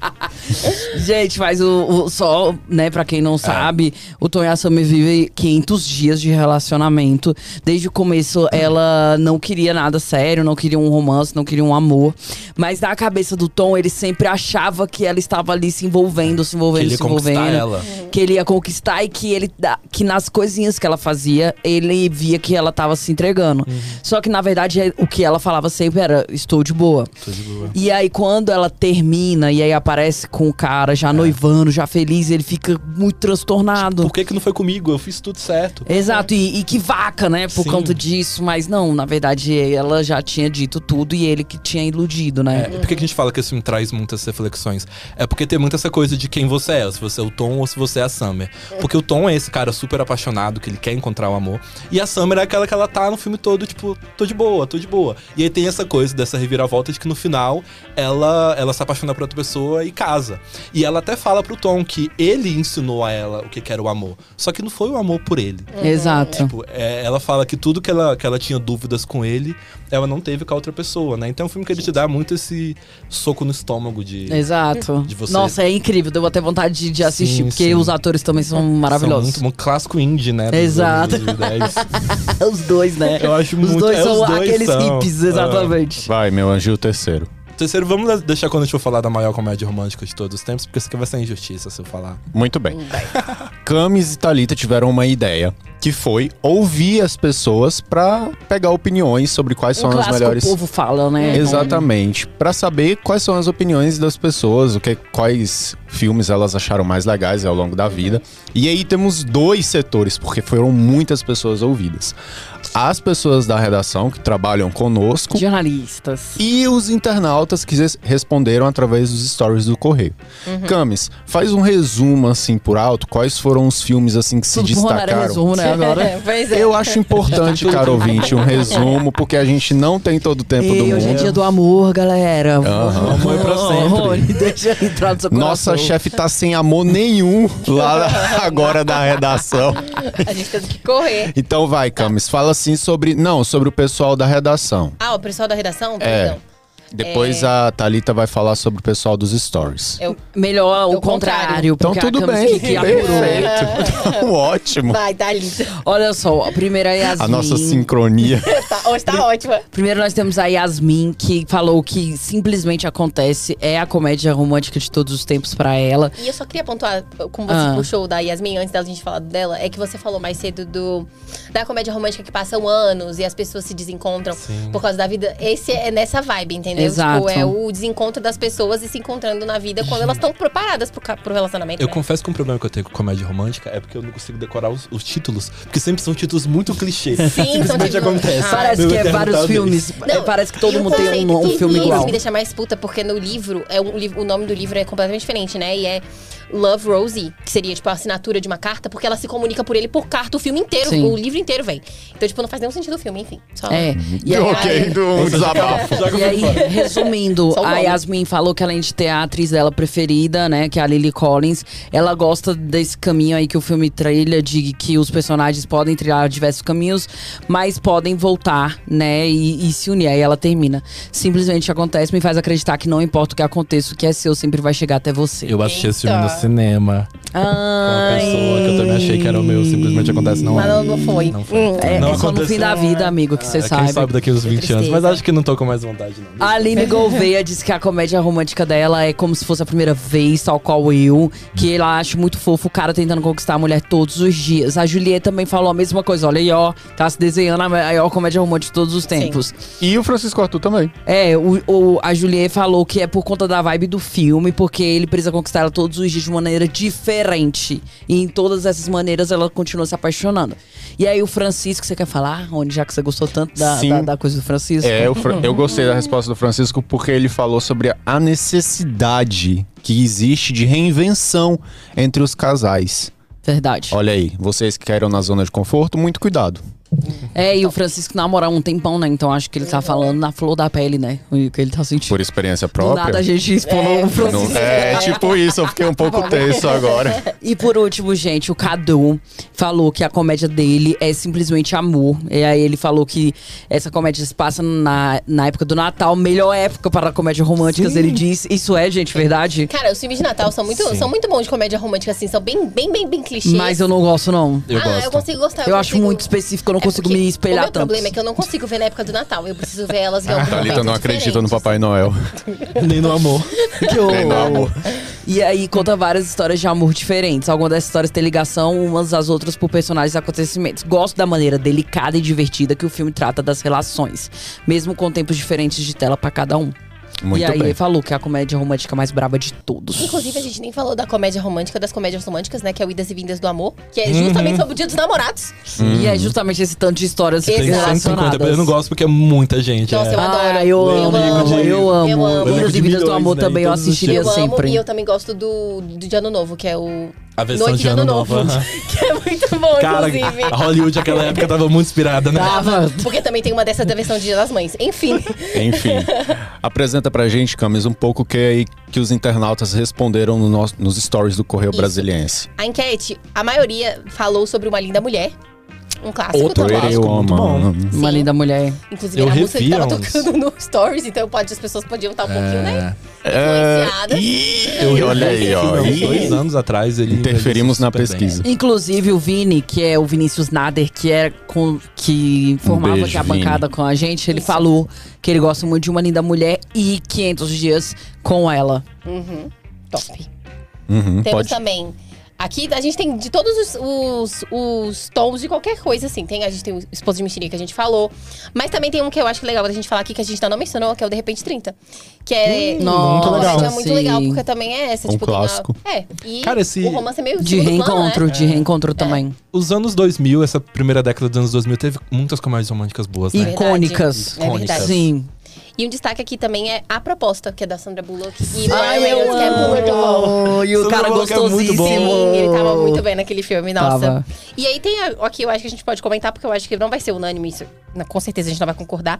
[SPEAKER 3] Gente, mas o, o- só, né, pra quem não sabe, o Tom e a Summer vivem 500 dias de relacionamento. Desde o começo, ela não queria nada sério, não queria um romance, não queria um amor. Mas na cabeça do Tom, ele sempre achava que ela estava ali se envolvendo, se envolvendo,
[SPEAKER 2] ele ia
[SPEAKER 3] se
[SPEAKER 2] conquistar
[SPEAKER 3] envolvendo.
[SPEAKER 2] ela.
[SPEAKER 3] Que ele ia conquistar e que ele que nas coisinhas que ela fazia, ele via que ela tava se entregando.
[SPEAKER 2] Uhum.
[SPEAKER 3] Só que na verdade é- o que ela falava sempre era: estou de boa.
[SPEAKER 2] De boa.
[SPEAKER 3] E aí, quando ela termina e aí aparece com o cara, já noivando, já feliz, e ele fica muito transtornado.
[SPEAKER 2] Por que, que não foi comigo? Eu fiz tudo certo.
[SPEAKER 3] Exato, e, e que vaca, né, por
[SPEAKER 2] Sim.
[SPEAKER 3] conta disso. Mas não, na verdade, ela já tinha dito tudo e ele que tinha iludido, né?
[SPEAKER 2] É, por que que a gente fala que esse filme traz muitas reflexões? É porque tem muito essa coisa de quem você é, se você é o Tom ou se você é a Summer. Porque o Tom é esse cara super apaixonado, que ele quer encontrar o amor. E a Summer é aquela que ela tá no filme todo, tipo, tô de boa, tô de boa. E aí tem essa coisa dessa reviravolta de que no final ela, ela se apaixona por outra pessoa e casa. E ela até fala pro Tom que ele ensinou a ela o que que era o amor. Só que não foi o amor por ele.
[SPEAKER 3] Exato.
[SPEAKER 2] Tipo, é, ela fala que tudo que ela, que ela tinha dúvidas com ele, ela não teve com a outra pessoa, né? Então é um filme que ele te dá muito esse soco no estômago de.
[SPEAKER 3] Exato.
[SPEAKER 2] De você.
[SPEAKER 3] Nossa, é incrível. Deu até vontade de, de assistir,
[SPEAKER 2] Sim,
[SPEAKER 3] porque
[SPEAKER 2] sim.
[SPEAKER 3] os atores também são maravilhosos.
[SPEAKER 2] São muito bom. Clássico indie, né?
[SPEAKER 3] Exato.
[SPEAKER 2] 2010.
[SPEAKER 3] os dois, né?
[SPEAKER 2] Eu acho
[SPEAKER 3] Os
[SPEAKER 2] muito-
[SPEAKER 3] dois
[SPEAKER 2] é,
[SPEAKER 3] são
[SPEAKER 2] os dois
[SPEAKER 3] aqueles
[SPEAKER 2] são.
[SPEAKER 3] hippies, exatamente.
[SPEAKER 4] Vai, meu anjo, o terceiro.
[SPEAKER 2] Terceiro, vamos deixar quando a gente for falar da maior comédia romântica de todos os tempos, porque isso aqui vai ser injustiça se eu falar.
[SPEAKER 4] Muito bem. Camis e Thalita tiveram uma ideia, que foi ouvir as pessoas pra pegar opiniões sobre quais
[SPEAKER 3] Um
[SPEAKER 4] são as melhores.
[SPEAKER 3] o povo fala, né?
[SPEAKER 4] Exatamente. Pra saber quais são as opiniões das pessoas, o que, quais filmes elas acharam mais legais ao longo da vida. E aí temos dois setores, porque foram muitas pessoas ouvidas. As pessoas da redação que trabalham conosco
[SPEAKER 3] Jornalistas.
[SPEAKER 4] e os internautas que res- responderam através dos stories do Correio. Camis, faz um resumo assim por alto, quais foram os filmes assim que se
[SPEAKER 3] Tudo bom, era
[SPEAKER 4] destacaram?
[SPEAKER 3] resumo, né, agora?
[SPEAKER 5] pois é.
[SPEAKER 4] Eu acho importante, caro ouvinte, um resumo, porque a gente não tem todo o tempo do
[SPEAKER 3] E hoje é
[SPEAKER 4] mundo.
[SPEAKER 3] dia do amor, galera.
[SPEAKER 4] Aham.
[SPEAKER 2] Amor é pra sempre.
[SPEAKER 3] Rony, deixa entrar no seu
[SPEAKER 4] Nossa chefe tá sem amor nenhum lá agora da redação.
[SPEAKER 5] A gente teve que correr.
[SPEAKER 4] Então vai, Camis, fala assim sobre. Não, sobre o pessoal da redação.
[SPEAKER 5] Ah, o pessoal da redação?
[SPEAKER 4] É.
[SPEAKER 5] Perdão.
[SPEAKER 4] Depois a Thalita vai falar sobre o pessoal dos stories.
[SPEAKER 5] Eu...
[SPEAKER 3] Melhor o
[SPEAKER 5] O contrário.
[SPEAKER 3] contrário.
[SPEAKER 4] Então
[SPEAKER 3] porque a
[SPEAKER 4] tudo bem,
[SPEAKER 3] que-
[SPEAKER 4] perfeito. Ótimo.
[SPEAKER 5] Vai, Thalita.
[SPEAKER 3] Olha só, a primeira é Yasmin.
[SPEAKER 4] A nossa sincronia.
[SPEAKER 5] Tá, hoje tá ótima.
[SPEAKER 3] Primeiro nós temos a Yasmin, que falou que simplesmente acontece, é a comédia romântica de todos os tempos pra ela.
[SPEAKER 5] E eu só queria pontuar, como você
[SPEAKER 3] Ah.
[SPEAKER 5] puxou da Yasmin, antes da gente falar dela, é que você falou mais cedo do da comédia romântica que passam anos e as pessoas se desencontram
[SPEAKER 2] Sim.
[SPEAKER 5] por causa da vida. Esse é nessa vibe, entendeu?
[SPEAKER 3] Exato.
[SPEAKER 5] Tipo, é o desencontro das pessoas e se encontrando na vida quando elas estão preparadas pro, pro relacionamento.
[SPEAKER 2] Eu
[SPEAKER 5] né?
[SPEAKER 2] confesso que um problema que eu tenho com comédia romântica é porque eu não consigo decorar os, os títulos, porque sempre são títulos muito clichês. Simplesmente
[SPEAKER 5] títulos-
[SPEAKER 2] acontece.
[SPEAKER 5] Ah,
[SPEAKER 3] Parece que é vários filmes.
[SPEAKER 5] Não,
[SPEAKER 3] é, parece que todo mundo tem um, um
[SPEAKER 5] e-
[SPEAKER 3] filme
[SPEAKER 5] e
[SPEAKER 3] igual.
[SPEAKER 5] Isso me deixa mais puta, porque no livro, é um, livro- o nome do livro é completamente diferente, né? E é Love Rosie, que seria, tipo, a assinatura de uma carta, porque ela se comunica por ele por carta o filme inteiro,
[SPEAKER 3] Sim.
[SPEAKER 5] o livro inteiro, velho. Então, tipo, não faz nenhum sentido o filme, enfim. Só...
[SPEAKER 3] É. E aí,
[SPEAKER 4] ok, do um desabafo.
[SPEAKER 3] E aí, resumindo, a. Yasmin falou que além de ter a atriz dela preferida, né, que é a Lily Collins, ela gosta desse caminho aí que o filme trilha, de que os personagens podem trilhar diversos caminhos, mas podem voltar, né, e, e se unir. Aí ela termina. Simplesmente acontece, me faz acreditar que não importa o que aconteça, o que é seu sempre vai chegar até você.
[SPEAKER 2] Eu assisti esse filme no
[SPEAKER 5] Eita.
[SPEAKER 2] Cinema com uma
[SPEAKER 3] Ai.
[SPEAKER 2] pessoa que eu também achei que era o meu, simplesmente acontece, não
[SPEAKER 5] Mas
[SPEAKER 2] é.
[SPEAKER 5] não, não foi.
[SPEAKER 2] Não foi.
[SPEAKER 5] Hum,
[SPEAKER 3] É,
[SPEAKER 2] Não
[SPEAKER 3] é só no fim da vida, amigo, que você
[SPEAKER 2] É,
[SPEAKER 3] sabe.
[SPEAKER 2] Quem sabe daqui uns 20 anos, mas acho que não tô com mais vontade, não.
[SPEAKER 3] A Aline Gouveia disse que a comédia romântica dela é como se fosse a primeira vez, tal qual eu. Que ela acha muito fofo o cara tentando conquistar a mulher todos os dias. A Juliette também falou a mesma coisa. Olha aí, ó. Tá se desenhando a maior comédia romântica de todos os tempos.
[SPEAKER 4] E o Francisco Arthur também.
[SPEAKER 3] É, o, o- a Juliette falou que é por conta da vibe do filme, porque ele precisa conquistar ela todos os dias de maneira diferente. E em todas essas maneiras ela continua se apaixonando. E aí o Francisco, você quer falar, Rony, já que você gostou tanto da, da, da coisa do Francisco?
[SPEAKER 4] É, eu, eu gostei da resposta do Francisco porque ele falou sobre a necessidade que existe de reinvenção entre os casais.
[SPEAKER 3] Verdade.
[SPEAKER 4] Olha aí, vocês que querem na zona de conforto, muito cuidado.
[SPEAKER 3] É, e o Francisco namora há um tempão, né? Então acho que ele tá falando na flor da pele, né? O que ele tá sentindo.
[SPEAKER 4] Por experiência
[SPEAKER 3] Do
[SPEAKER 4] própria.
[SPEAKER 3] nada a gente expondo o Francisco.
[SPEAKER 4] Não- é tipo isso, eu fiquei um pouco tenso agora.
[SPEAKER 3] E por último, gente, o Cadu falou que a comédia dele é simplesmente amor. E aí ele falou que essa comédia se passa na, na época do Natal, melhor época para comédias românticas, ele disse. Isso é, gente, verdade?
[SPEAKER 5] Cara, os filmes de Natal são muito,
[SPEAKER 2] Sim.
[SPEAKER 5] são muito bons de comédia romântica, assim. São bem, bem, bem, bem clichês.
[SPEAKER 3] Mas eu não gosto, não.
[SPEAKER 2] Eu
[SPEAKER 5] ah,
[SPEAKER 2] gosto.
[SPEAKER 5] eu consigo gostar.
[SPEAKER 3] Eu acho
[SPEAKER 5] consigo-
[SPEAKER 3] muito específico, eu não
[SPEAKER 5] É
[SPEAKER 3] consigo me espelhar
[SPEAKER 5] O meu
[SPEAKER 3] tanto.
[SPEAKER 5] problema é que eu não consigo ver na época do Natal. Eu preciso ver elas em algum
[SPEAKER 4] Thalita
[SPEAKER 5] momento
[SPEAKER 4] não acredita no
[SPEAKER 5] diferente.
[SPEAKER 4] Papai Noel.
[SPEAKER 2] Nem no amor.
[SPEAKER 3] Que horror.
[SPEAKER 4] Nem no amor.
[SPEAKER 3] E aí conta várias histórias de amor diferentes. Algumas dessas histórias têm ligação umas às outras por personagens e acontecimentos. Gosto da maneira delicada e divertida que o filme trata das relações, mesmo com tempos diferentes de tela pra cada um.
[SPEAKER 4] Muito
[SPEAKER 3] e aí
[SPEAKER 4] bem.
[SPEAKER 3] ele falou que é a comédia romântica mais braba de todos.
[SPEAKER 5] Inclusive, a gente nem falou da comédia romântica, das comédias românticas, né? Que é o Idas e Vindas do Amor. Que é justamente sobre o Dia dos Namorados.
[SPEAKER 3] E é justamente esse tanto de histórias
[SPEAKER 5] Tem Exato.
[SPEAKER 2] 150, eu não gosto porque é muita gente.
[SPEAKER 5] Nossa,
[SPEAKER 2] é.
[SPEAKER 5] eu adoro.
[SPEAKER 3] Ah, eu
[SPEAKER 5] Eu
[SPEAKER 3] amo,
[SPEAKER 5] amo.
[SPEAKER 3] eu amo.
[SPEAKER 5] Eu amo.
[SPEAKER 3] Vidas e
[SPEAKER 2] De
[SPEAKER 3] Vidas do Amor
[SPEAKER 2] né,
[SPEAKER 3] também eu
[SPEAKER 2] os
[SPEAKER 3] assistiria
[SPEAKER 5] Eu amo
[SPEAKER 3] sempre.
[SPEAKER 5] e eu também gosto do, do de Ano Novo, que é o.
[SPEAKER 2] A versão
[SPEAKER 5] Noite
[SPEAKER 2] de Ano Novo. aham.
[SPEAKER 5] Que é muito bom,
[SPEAKER 2] Cara,
[SPEAKER 5] inclusive.
[SPEAKER 2] a Hollywood naquela época tava muito inspirada, né?
[SPEAKER 3] Tava.
[SPEAKER 5] Porque também tem uma dessa da versão de Dia das Mães. Enfim.
[SPEAKER 4] Enfim, apresenta pra gente, Camis, um pouco o que aí que os internautas responderam no nosso- nos stories do Correio
[SPEAKER 5] Isso.
[SPEAKER 4] Brasiliense.
[SPEAKER 5] A enquete, a maioria falou sobre Uma Linda Mulher. Um clássico
[SPEAKER 2] Outro
[SPEAKER 5] também.
[SPEAKER 2] clássico. muito bom.
[SPEAKER 3] Uma
[SPEAKER 5] Sim.
[SPEAKER 3] linda mulher.
[SPEAKER 5] Inclusive,
[SPEAKER 2] Eu
[SPEAKER 5] era a música que tava
[SPEAKER 2] uns.
[SPEAKER 5] tocando no Stories, então pode, as pessoas podiam estar um pouquinho, né?
[SPEAKER 4] É,
[SPEAKER 5] Influenciadas.
[SPEAKER 4] ih, olha aí, ó.
[SPEAKER 2] Dois anos atrás ele
[SPEAKER 4] Interferimos na
[SPEAKER 2] super bem.
[SPEAKER 4] pesquisa.
[SPEAKER 3] Inclusive o Vini, que é o Vinícius Nader, que é com que formava
[SPEAKER 4] beijo,
[SPEAKER 3] aqui a
[SPEAKER 4] Vini.
[SPEAKER 3] bancada com a gente, ele
[SPEAKER 5] Isso.
[SPEAKER 3] falou que ele gosta muito de Uma Linda Mulher e 500 dias com ela.
[SPEAKER 5] Uhum. Top.
[SPEAKER 4] Uhum,
[SPEAKER 5] Temos
[SPEAKER 4] pode.
[SPEAKER 5] também. Aqui a gente tem de todos os, os, os tons de qualquer coisa, assim. Tem, a gente tem o Esposo de Mentiria que a gente falou. Mas também tem um que eu acho legal da gente falar aqui, que a gente ainda não mencionou, que é o De Repente 30. Que é
[SPEAKER 2] Hum,
[SPEAKER 3] Nossa,
[SPEAKER 2] muito legal.
[SPEAKER 5] comédia muito legal, porque também é essa,
[SPEAKER 4] Um
[SPEAKER 5] tipo,
[SPEAKER 4] clássico.
[SPEAKER 5] é. E
[SPEAKER 2] Cara, esse-
[SPEAKER 5] o romance é meio
[SPEAKER 3] De
[SPEAKER 5] segundo plano,
[SPEAKER 3] reencontro,
[SPEAKER 5] né?
[SPEAKER 3] de reencontro também.
[SPEAKER 2] Os anos 2000, essa primeira década dos anos 2000, teve muitas comédias românticas boas, né?
[SPEAKER 5] Verdade.
[SPEAKER 3] Icônicas.
[SPEAKER 5] É verdade.
[SPEAKER 3] Sim.
[SPEAKER 5] E um destaque aqui também é A Proposta, que é da Sandra Bullock. E
[SPEAKER 3] Ai,
[SPEAKER 5] Ryan
[SPEAKER 3] eu
[SPEAKER 5] que é muito bom.
[SPEAKER 3] E o
[SPEAKER 2] Sandra
[SPEAKER 3] cara
[SPEAKER 2] Bullock é muito
[SPEAKER 3] gostosíssimo.
[SPEAKER 2] bom.
[SPEAKER 5] Sim, ele tava muito bem naquele filme, nossa.
[SPEAKER 3] Tava.
[SPEAKER 5] E aí tem a- aqui, eu acho que a gente pode comentar, porque eu acho que não vai ser unânime isso. Com certeza a gente não vai concordar.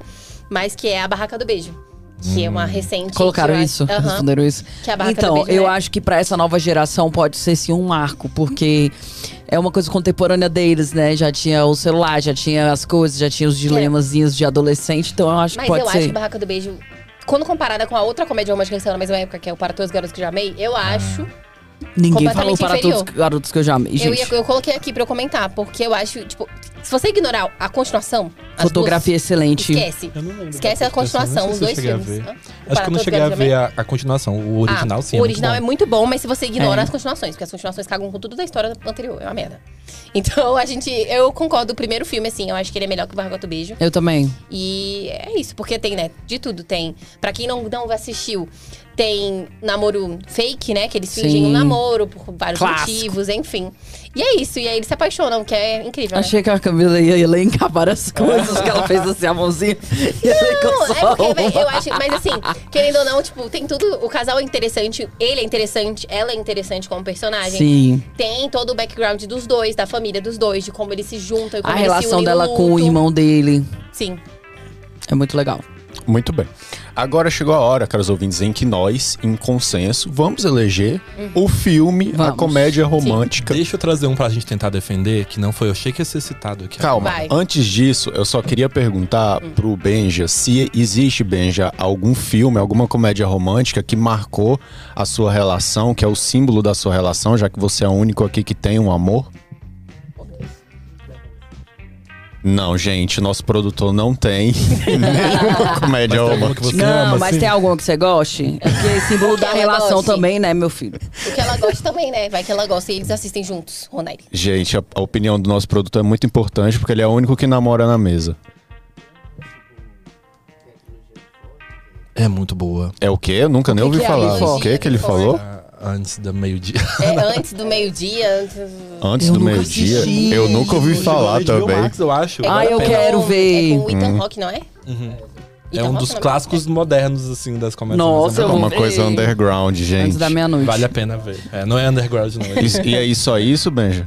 [SPEAKER 5] Mas que é a Barraca do Beijo. Que é uma recente.
[SPEAKER 3] Colocaram isso?
[SPEAKER 5] acho- Aham.
[SPEAKER 3] Responderam isso?
[SPEAKER 5] Que é a Barraca
[SPEAKER 3] então,
[SPEAKER 5] do Beijo,
[SPEAKER 3] eu
[SPEAKER 5] né?
[SPEAKER 3] acho que pra essa nova geração pode ser sim um marco, porque é uma coisa contemporânea deles, né? Já tinha o celular, já tinha as coisas, já tinha os dilemazinhos de adolescente, então eu acho
[SPEAKER 5] Mas
[SPEAKER 3] que pode
[SPEAKER 5] eu
[SPEAKER 3] ser.
[SPEAKER 5] acho que Barraca do Beijo, quando comparada com a outra comédia romântica que saiu na mesma época, que é o Para Todos os Garotos que Eu Já Amei, eu acho.
[SPEAKER 3] Ninguém falou para
[SPEAKER 5] inferior.
[SPEAKER 3] todos os garotos que eu já amei,
[SPEAKER 5] Eu,
[SPEAKER 3] gente.
[SPEAKER 5] ia- eu coloquei aqui pra eu comentar, porque eu acho, tipo, se você ignorar a continuação. as
[SPEAKER 3] Fotografia
[SPEAKER 5] duas,
[SPEAKER 3] excelente.
[SPEAKER 5] Esquece.
[SPEAKER 2] Eu não lembro
[SPEAKER 5] Esquece a continuação, os dois filmes. Hã?
[SPEAKER 2] Acho que eu não cheguei a ver a, a continuação. O original,
[SPEAKER 5] ah,
[SPEAKER 2] sim.
[SPEAKER 5] O original é
[SPEAKER 2] muito
[SPEAKER 5] muito bom, mas se você ignora
[SPEAKER 3] É.
[SPEAKER 5] as continuações, porque as continuações cagam com tudo da história anterior, é uma merda. Então, a gente. Eu concordo, o primeiro filme, assim, eu acho que ele é melhor que o do Beijo.
[SPEAKER 3] Eu também.
[SPEAKER 5] E é isso, porque tem, né? De tudo tem. Pra quem não, não assistiu, tem namoro fake, né? Que eles fingem
[SPEAKER 3] Sim.
[SPEAKER 5] um namoro por vários
[SPEAKER 3] Clássico.
[SPEAKER 5] motivos, enfim. E é isso, e aí eles se apaixonam, que é incrível. né?
[SPEAKER 3] Achei que a Camila ia elencar várias coisas que ela fez assim, a mãozinha. E
[SPEAKER 5] Não, é porque
[SPEAKER 3] uma.
[SPEAKER 5] véi, eu acho, mas assim, querendo ou não, tipo, tem tudo. O casal é interessante, ele é interessante, ela é interessante como personagem.
[SPEAKER 3] Sim.
[SPEAKER 5] Tem todo o background dos dois, da família dos dois, de como eles se juntam e como
[SPEAKER 3] A
[SPEAKER 5] eles se
[SPEAKER 3] relação
[SPEAKER 5] unem
[SPEAKER 3] dela com o irmão dele
[SPEAKER 5] Sim.
[SPEAKER 3] é muito legal.
[SPEAKER 4] Muito bem. Agora chegou a hora, caros ouvintes, em que nós, em consenso, vamos eleger o filme, a
[SPEAKER 3] Vamos.
[SPEAKER 4] comédia romântica.
[SPEAKER 2] Deixa eu trazer um pra gente tentar defender, que não foi. Eu achei que ia ser citado aqui.
[SPEAKER 4] Calma,
[SPEAKER 5] Vai.
[SPEAKER 4] antes disso, eu só queria perguntar pro Benja se existe, Benja, algum filme, alguma comédia romântica que marcou a sua relação, que é o símbolo da sua relação, já que você é o único aqui que tem um amor? Não, gente, nosso produtor não tem nenhuma comédia
[SPEAKER 2] Mas tem alguma
[SPEAKER 4] romântica.
[SPEAKER 2] que você
[SPEAKER 3] Não,
[SPEAKER 2] ama,
[SPEAKER 3] mas
[SPEAKER 2] assim?
[SPEAKER 3] tem alguma que você goste? É porque é símbolo da
[SPEAKER 5] ela
[SPEAKER 3] relação
[SPEAKER 5] goste.
[SPEAKER 3] também, né, meu filho?
[SPEAKER 5] O que ela gosta também, né? Vai que ela gosta e eles assistem juntos, Ronaire.
[SPEAKER 4] Gente, a, a opinião do nosso produtor é muito importante porque ele é o único que namora na mesa.
[SPEAKER 2] É muito boa.
[SPEAKER 4] É o quê? Eu nunca nem
[SPEAKER 3] que
[SPEAKER 4] ouvi
[SPEAKER 3] que é
[SPEAKER 4] falar.
[SPEAKER 3] isso?
[SPEAKER 4] O que que ele falou?
[SPEAKER 2] Ah, Antes da meio-dia.
[SPEAKER 5] É antes do meio-dia, antes.
[SPEAKER 4] Antes
[SPEAKER 3] Eu
[SPEAKER 4] do meio-dia? Eu nunca ouvi falar
[SPEAKER 2] no HBO
[SPEAKER 4] também.
[SPEAKER 2] Max, eu acho.
[SPEAKER 5] É
[SPEAKER 3] Ah,
[SPEAKER 2] Vale a
[SPEAKER 3] eu quero ver.
[SPEAKER 5] É com o Ethan
[SPEAKER 4] Hum.
[SPEAKER 5] Rock, não é?
[SPEAKER 2] Uhum. É um dos
[SPEAKER 5] é?
[SPEAKER 2] clássicos modernos, assim, das comédias.
[SPEAKER 3] Nossa,
[SPEAKER 2] é
[SPEAKER 3] eu
[SPEAKER 4] Uma
[SPEAKER 3] ver.
[SPEAKER 4] coisa underground, gente.
[SPEAKER 3] Antes da meia-noite.
[SPEAKER 2] Vale a pena ver. É, não é underground, não. É
[SPEAKER 4] Isso- e aí, só isso, Benja?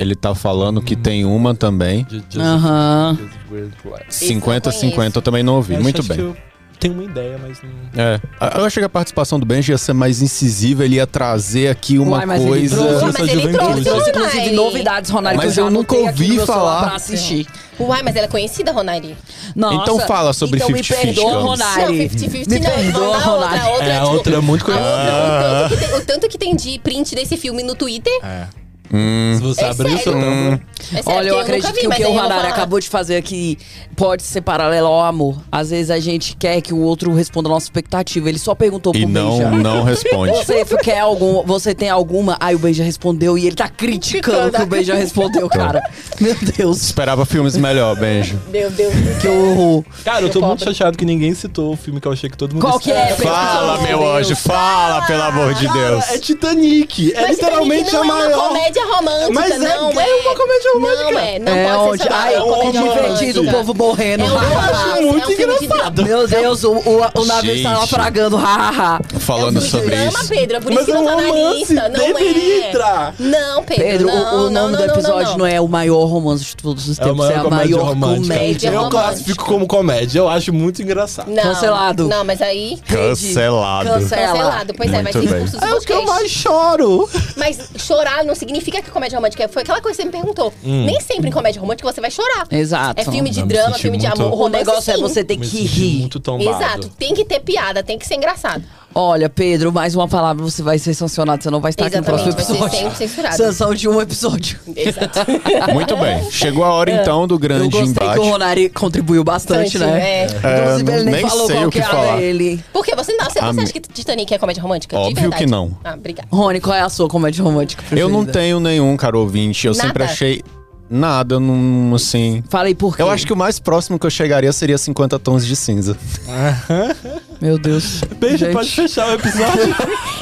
[SPEAKER 4] Ele tá falando que tem uma também.
[SPEAKER 3] Aham.
[SPEAKER 2] Joseph Gordon-Levitt.
[SPEAKER 5] Esse eu
[SPEAKER 4] 50-50, eu também não ouvi.
[SPEAKER 2] Acho-
[SPEAKER 4] Muito
[SPEAKER 2] acho
[SPEAKER 4] bem.
[SPEAKER 2] eu tenho uma ideia, mas não...
[SPEAKER 4] É. Eu achei que a participação do Benji ia ser mais incisiva, ele ia trazer aqui uma
[SPEAKER 3] Uai, mas ele
[SPEAKER 4] coisa.
[SPEAKER 3] trouxe.
[SPEAKER 5] Ué,
[SPEAKER 2] Essa
[SPEAKER 5] mas ele
[SPEAKER 2] juventude.
[SPEAKER 5] trouxe,
[SPEAKER 3] trouxe, inclusive,
[SPEAKER 5] Ronaire.
[SPEAKER 3] novidades, Ronaldo.
[SPEAKER 4] Mas
[SPEAKER 3] que já
[SPEAKER 4] eu nunca
[SPEAKER 3] anotei aqui
[SPEAKER 4] ouvi
[SPEAKER 3] no meu celular
[SPEAKER 4] falar.
[SPEAKER 3] Pra assistir.
[SPEAKER 5] Uai, mas ela é conhecida, Ronaire.
[SPEAKER 3] Nossa,
[SPEAKER 4] Então fala sobre
[SPEAKER 3] então me
[SPEAKER 4] 50-50,
[SPEAKER 3] perdoa,
[SPEAKER 4] Camis.
[SPEAKER 3] Ronari.
[SPEAKER 5] Não, 50-50
[SPEAKER 3] Me
[SPEAKER 5] não.
[SPEAKER 3] perdoa,
[SPEAKER 5] Não,
[SPEAKER 3] Ronari.
[SPEAKER 5] a outra,
[SPEAKER 2] É, a
[SPEAKER 5] tipo,
[SPEAKER 2] outra é muito
[SPEAKER 5] a
[SPEAKER 2] conhecida.
[SPEAKER 5] outra, o, tanto que tem, o tanto que tem de print desse filme no Twitter.
[SPEAKER 2] É. Se você
[SPEAKER 5] É
[SPEAKER 2] abrir o seu
[SPEAKER 5] sério?
[SPEAKER 2] Tumblr.
[SPEAKER 5] É sério,
[SPEAKER 3] Olha, eu
[SPEAKER 5] nunca
[SPEAKER 3] acredito
[SPEAKER 5] vi,
[SPEAKER 3] que o que o
[SPEAKER 5] eu falar.
[SPEAKER 3] acabou de fazer aqui pode ser paralelo ao amor. Às vezes a gente quer que o outro responda a nossa expectativa. Ele só perguntou
[SPEAKER 4] E
[SPEAKER 3] pro
[SPEAKER 4] não,
[SPEAKER 3] Benja.
[SPEAKER 4] não responde.
[SPEAKER 3] Você quer algum, você tem alguma? Aí o Benja respondeu e ele tá criticando que o Benja respondeu, cara. Meu Deus,
[SPEAKER 4] Esperava filmes melhor, Benjo.
[SPEAKER 5] Meu Deus
[SPEAKER 3] que horror.
[SPEAKER 2] Cara, eu tô muito chateado que ninguém citou o filme que eu achei que todo mundo
[SPEAKER 3] Qual que é?
[SPEAKER 4] Fala, meu anjo, fala, pelo amor de Deus.
[SPEAKER 2] É Titanic. É literalmente a
[SPEAKER 5] é
[SPEAKER 2] maior.
[SPEAKER 5] Comédia romântica,
[SPEAKER 2] Mas é-
[SPEAKER 5] não
[SPEAKER 2] é uma comédia romântica.
[SPEAKER 5] Não é, não
[SPEAKER 3] é
[SPEAKER 5] pode
[SPEAKER 3] onde?
[SPEAKER 5] ser
[SPEAKER 3] Ai,
[SPEAKER 5] de
[SPEAKER 2] é
[SPEAKER 3] divertido, o povo morrendo.
[SPEAKER 5] É um
[SPEAKER 3] ha.
[SPEAKER 5] romance,
[SPEAKER 2] muito
[SPEAKER 5] é um de
[SPEAKER 2] engraçado.
[SPEAKER 3] Meu Deus, o, o, o navio está naufragando, ha, ha, ha.
[SPEAKER 4] Falando
[SPEAKER 5] é um
[SPEAKER 4] sobre
[SPEAKER 5] de drama,
[SPEAKER 4] isso.
[SPEAKER 5] Pedro, é por
[SPEAKER 2] Mas
[SPEAKER 5] isso que
[SPEAKER 2] é
[SPEAKER 5] não
[SPEAKER 2] um
[SPEAKER 5] tá na
[SPEAKER 2] romance,
[SPEAKER 5] lista. Não
[SPEAKER 2] deveria
[SPEAKER 5] é.
[SPEAKER 2] entrar.
[SPEAKER 5] Não, Pedro,
[SPEAKER 3] Pedro, o-
[SPEAKER 5] não,
[SPEAKER 3] o,
[SPEAKER 5] não,
[SPEAKER 3] nome
[SPEAKER 5] não,
[SPEAKER 3] do
[SPEAKER 5] não,
[SPEAKER 3] episódio
[SPEAKER 5] não,
[SPEAKER 3] não, é o maior romance de todos os
[SPEAKER 2] É a
[SPEAKER 3] tempos,
[SPEAKER 2] maior
[SPEAKER 3] é a
[SPEAKER 2] comédia
[SPEAKER 3] maior
[SPEAKER 2] romântica.
[SPEAKER 3] comédia
[SPEAKER 2] Eu
[SPEAKER 5] romântica.
[SPEAKER 2] classifico como comédia. Eu acho muito engraçado.
[SPEAKER 3] Cancelado.
[SPEAKER 5] Não, mas aí...
[SPEAKER 4] Cancelado.
[SPEAKER 3] Cancela.
[SPEAKER 5] Cancelado. Pois é, vai do
[SPEAKER 2] É o que eu mais choro.
[SPEAKER 5] Mas chorar não significa que comédia romântica foi aquela coisa que você me perguntou. Nem sempre em comédia romântica você vai chorar.
[SPEAKER 3] Exato.
[SPEAKER 5] É filme de
[SPEAKER 2] Eu
[SPEAKER 5] drama, filme de amor.
[SPEAKER 3] O
[SPEAKER 5] romance,
[SPEAKER 3] negócio é
[SPEAKER 5] sim.
[SPEAKER 3] você ter que rir.
[SPEAKER 2] muito tombado.
[SPEAKER 5] Exato. Tem que ter piada, tem que ser engraçado.
[SPEAKER 3] Olha, Pedro, mais uma palavra, você vai ser sancionado. Você não vai estar aqui no
[SPEAKER 5] Exatamente,
[SPEAKER 3] próximo
[SPEAKER 5] vai ser
[SPEAKER 3] episódio.
[SPEAKER 5] censurado.
[SPEAKER 3] Sanção de um episódio.
[SPEAKER 5] Exato.
[SPEAKER 4] Muito bem. Chegou a hora então do
[SPEAKER 3] Eu
[SPEAKER 4] grande
[SPEAKER 3] gostei
[SPEAKER 4] embate.
[SPEAKER 3] que o Ronari contribuiu bastante,
[SPEAKER 5] Bastante,
[SPEAKER 3] né?
[SPEAKER 5] é.
[SPEAKER 3] Inclusive,
[SPEAKER 4] É,
[SPEAKER 3] ele nem,
[SPEAKER 4] nem
[SPEAKER 3] falou
[SPEAKER 4] sei
[SPEAKER 3] qual
[SPEAKER 4] o que
[SPEAKER 3] que era
[SPEAKER 4] falar.
[SPEAKER 3] dele.
[SPEAKER 5] Por quê? Você, não, você, você acha que Titanic é comédia romântica? De
[SPEAKER 4] Óbvio
[SPEAKER 5] verdade?
[SPEAKER 4] que não.
[SPEAKER 5] Ah, obrigada.
[SPEAKER 3] Rony, qual é a sua comédia romântica preferida?
[SPEAKER 4] Eu não tenho nenhum, caro ouvinte. Eu
[SPEAKER 5] Nada?
[SPEAKER 4] sempre achei nada, não, assim...
[SPEAKER 3] Falei por quê?
[SPEAKER 4] Eu acho que o mais próximo que eu chegaria seria 50 tons de cinza.
[SPEAKER 3] Meu Deus.
[SPEAKER 2] Beijo,
[SPEAKER 3] Gente,
[SPEAKER 2] pode fechar o episódio.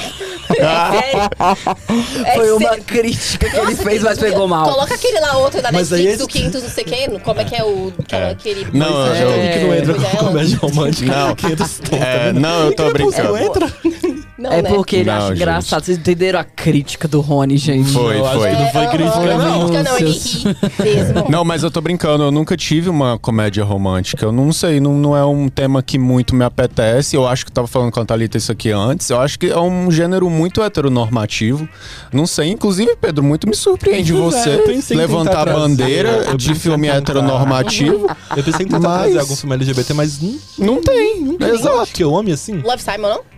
[SPEAKER 5] É
[SPEAKER 3] Foi uma crítica que ele fez, mas pegou mal.
[SPEAKER 5] Coloca aquele lá outro da
[SPEAKER 2] Mas
[SPEAKER 5] Netflix,
[SPEAKER 2] aí
[SPEAKER 5] do
[SPEAKER 2] esse-
[SPEAKER 5] Quintos, não sei o quê. Como é que é o... aquela- Aquele...
[SPEAKER 4] Não,
[SPEAKER 2] Mas
[SPEAKER 4] eu-
[SPEAKER 2] Titanic não entra
[SPEAKER 5] Pois é,
[SPEAKER 2] com
[SPEAKER 5] ela-
[SPEAKER 2] comédia romântica.
[SPEAKER 4] Não.
[SPEAKER 2] 500 tons,
[SPEAKER 4] É,
[SPEAKER 2] tá vendo?
[SPEAKER 4] não, eu tô brincando.
[SPEAKER 2] entra?
[SPEAKER 5] Não,
[SPEAKER 3] É
[SPEAKER 5] né?
[SPEAKER 3] porque ele
[SPEAKER 4] Não,
[SPEAKER 3] acha
[SPEAKER 4] gente.
[SPEAKER 3] engraçado. Vocês entenderam a crítica do Rony, gente?
[SPEAKER 4] Foi,
[SPEAKER 2] Eu acho
[SPEAKER 4] foi.
[SPEAKER 2] que não foi crítica,
[SPEAKER 5] não.
[SPEAKER 2] não.
[SPEAKER 5] Crítica não, ele
[SPEAKER 3] Lúcius.
[SPEAKER 5] ri mesmo.
[SPEAKER 4] Não, mas eu tô brincando, eu nunca tive uma comédia romântica. Eu não sei, não, não é um tema que muito me apetece. Eu acho que eu tava falando com a Thalita isso aqui antes. Eu acho que é um gênero muito heteronormativo. Não sei, inclusive, Pedro, muito me surpreende
[SPEAKER 2] é,
[SPEAKER 4] você levantar a bandeira
[SPEAKER 2] eu
[SPEAKER 4] de filme heteronormativo.
[SPEAKER 2] Eu pensei em tentar
[SPEAKER 4] Mas-
[SPEAKER 2] trazer algum filme LGBT, mas hum,
[SPEAKER 4] Não tem,
[SPEAKER 2] nunca nem
[SPEAKER 4] exato.
[SPEAKER 2] acho que eu assim.
[SPEAKER 5] Love Simon, não?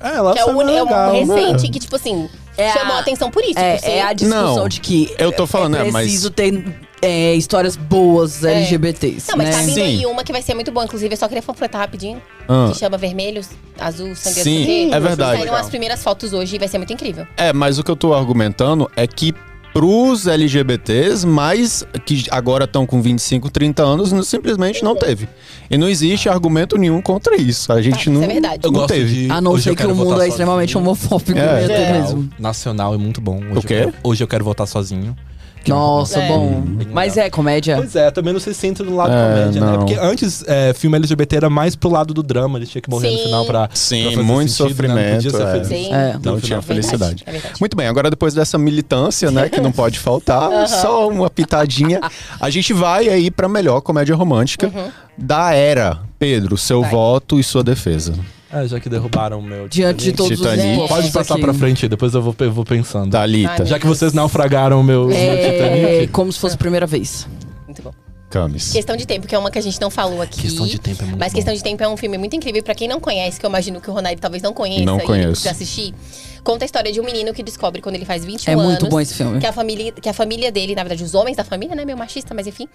[SPEAKER 2] É, lá
[SPEAKER 5] Que é uni- é um recente
[SPEAKER 2] né?
[SPEAKER 5] que, tipo assim,
[SPEAKER 3] É
[SPEAKER 5] chamou
[SPEAKER 3] a-
[SPEAKER 5] atenção por isso.
[SPEAKER 3] É,
[SPEAKER 5] por ser-
[SPEAKER 3] é a discussão
[SPEAKER 4] Não,
[SPEAKER 3] de que
[SPEAKER 4] eu tô falando,
[SPEAKER 3] é
[SPEAKER 4] é, mas-
[SPEAKER 3] preciso ter é, histórias boas
[SPEAKER 5] É.
[SPEAKER 3] LGBTs,
[SPEAKER 5] Não, mas
[SPEAKER 3] né?
[SPEAKER 5] tá vindo
[SPEAKER 4] Sim.
[SPEAKER 5] aí uma que vai ser muito boa, inclusive, eu só queria completar rapidinho.
[SPEAKER 4] Ah.
[SPEAKER 5] Que chama Vermelhos, Azul, Sangue
[SPEAKER 4] Sim,
[SPEAKER 5] Azul.
[SPEAKER 4] é verdade.
[SPEAKER 5] Saíram as primeiras fotos hoje e vai ser muito incrível.
[SPEAKER 4] É, mas o que eu tô argumentando é que pros LGBTs, mas que agora estão com 25, 30 anos, não- simplesmente não teve. E não existe argumento nenhum contra isso. A gente
[SPEAKER 5] Ah,
[SPEAKER 4] não,
[SPEAKER 5] isso é verdade.
[SPEAKER 2] Eu
[SPEAKER 4] não
[SPEAKER 2] gosto
[SPEAKER 4] teve.
[SPEAKER 2] de.
[SPEAKER 3] A não ser que o mundo é extremamente homofóbico
[SPEAKER 4] É.
[SPEAKER 3] mesmo.
[SPEAKER 5] É.
[SPEAKER 3] mesmo.
[SPEAKER 2] Nacional é muito bom. Hoje
[SPEAKER 4] O quê?
[SPEAKER 2] Eu hoje eu quero votar sozinho. Que é
[SPEAKER 3] Nossa,
[SPEAKER 5] É.
[SPEAKER 3] bom. Mas é comédia.
[SPEAKER 2] Pois é, também não sei se entra no lado
[SPEAKER 4] É,
[SPEAKER 2] comédia, né?
[SPEAKER 4] não.
[SPEAKER 2] Porque antes, é, filme LGBT era mais pro lado do drama, eles tinham que morrer no
[SPEAKER 5] Sim.
[SPEAKER 2] final pra.
[SPEAKER 4] Sim,
[SPEAKER 2] pra fazer
[SPEAKER 4] muito
[SPEAKER 2] sentido, né? Não podia
[SPEAKER 4] sofrimento,
[SPEAKER 2] ser
[SPEAKER 4] é.
[SPEAKER 2] feliz.
[SPEAKER 5] Sim.
[SPEAKER 3] É.
[SPEAKER 4] Não tinha felicidade.
[SPEAKER 5] É verdade.
[SPEAKER 4] Muito bem, agora depois dessa militância, né, que não pode faltar, só uma pitadinha, a gente vai aí pra melhor comédia romântica da era. Pedro, seu
[SPEAKER 5] Vai.
[SPEAKER 4] voto e sua defesa.
[SPEAKER 2] É, já que derrubaram o meu.
[SPEAKER 3] Diante de
[SPEAKER 2] Titanic.
[SPEAKER 3] todos
[SPEAKER 4] Titanic.
[SPEAKER 3] os
[SPEAKER 2] Pode passar
[SPEAKER 3] aqui.
[SPEAKER 2] pra frente aí, depois eu vou, eu vou pensando.
[SPEAKER 4] Thalita,
[SPEAKER 5] Ai,
[SPEAKER 2] Já que vocês naufragaram o meu, meu
[SPEAKER 3] É
[SPEAKER 2] Titanic.
[SPEAKER 3] como se fosse a primeira vez.
[SPEAKER 5] Muito bom.
[SPEAKER 4] Camis.
[SPEAKER 5] Questão de Tempo, que é uma que a gente não falou aqui.
[SPEAKER 2] Questão de Tempo é muito
[SPEAKER 5] Mas
[SPEAKER 2] bom.
[SPEAKER 5] Questão de Tempo é um filme muito incrível. Pra quem não conhece, que eu imagino que o Ronaldo talvez não conheça.
[SPEAKER 4] Não
[SPEAKER 5] e ele
[SPEAKER 4] conheço.
[SPEAKER 5] precisa assistir. Conta a história de um menino que descobre quando ele faz 21
[SPEAKER 3] É
[SPEAKER 5] anos.
[SPEAKER 3] muito bom esse filme.
[SPEAKER 5] Que a, família, que a família dele, na verdade, os homens da família, né? Meio machista, mas enfim.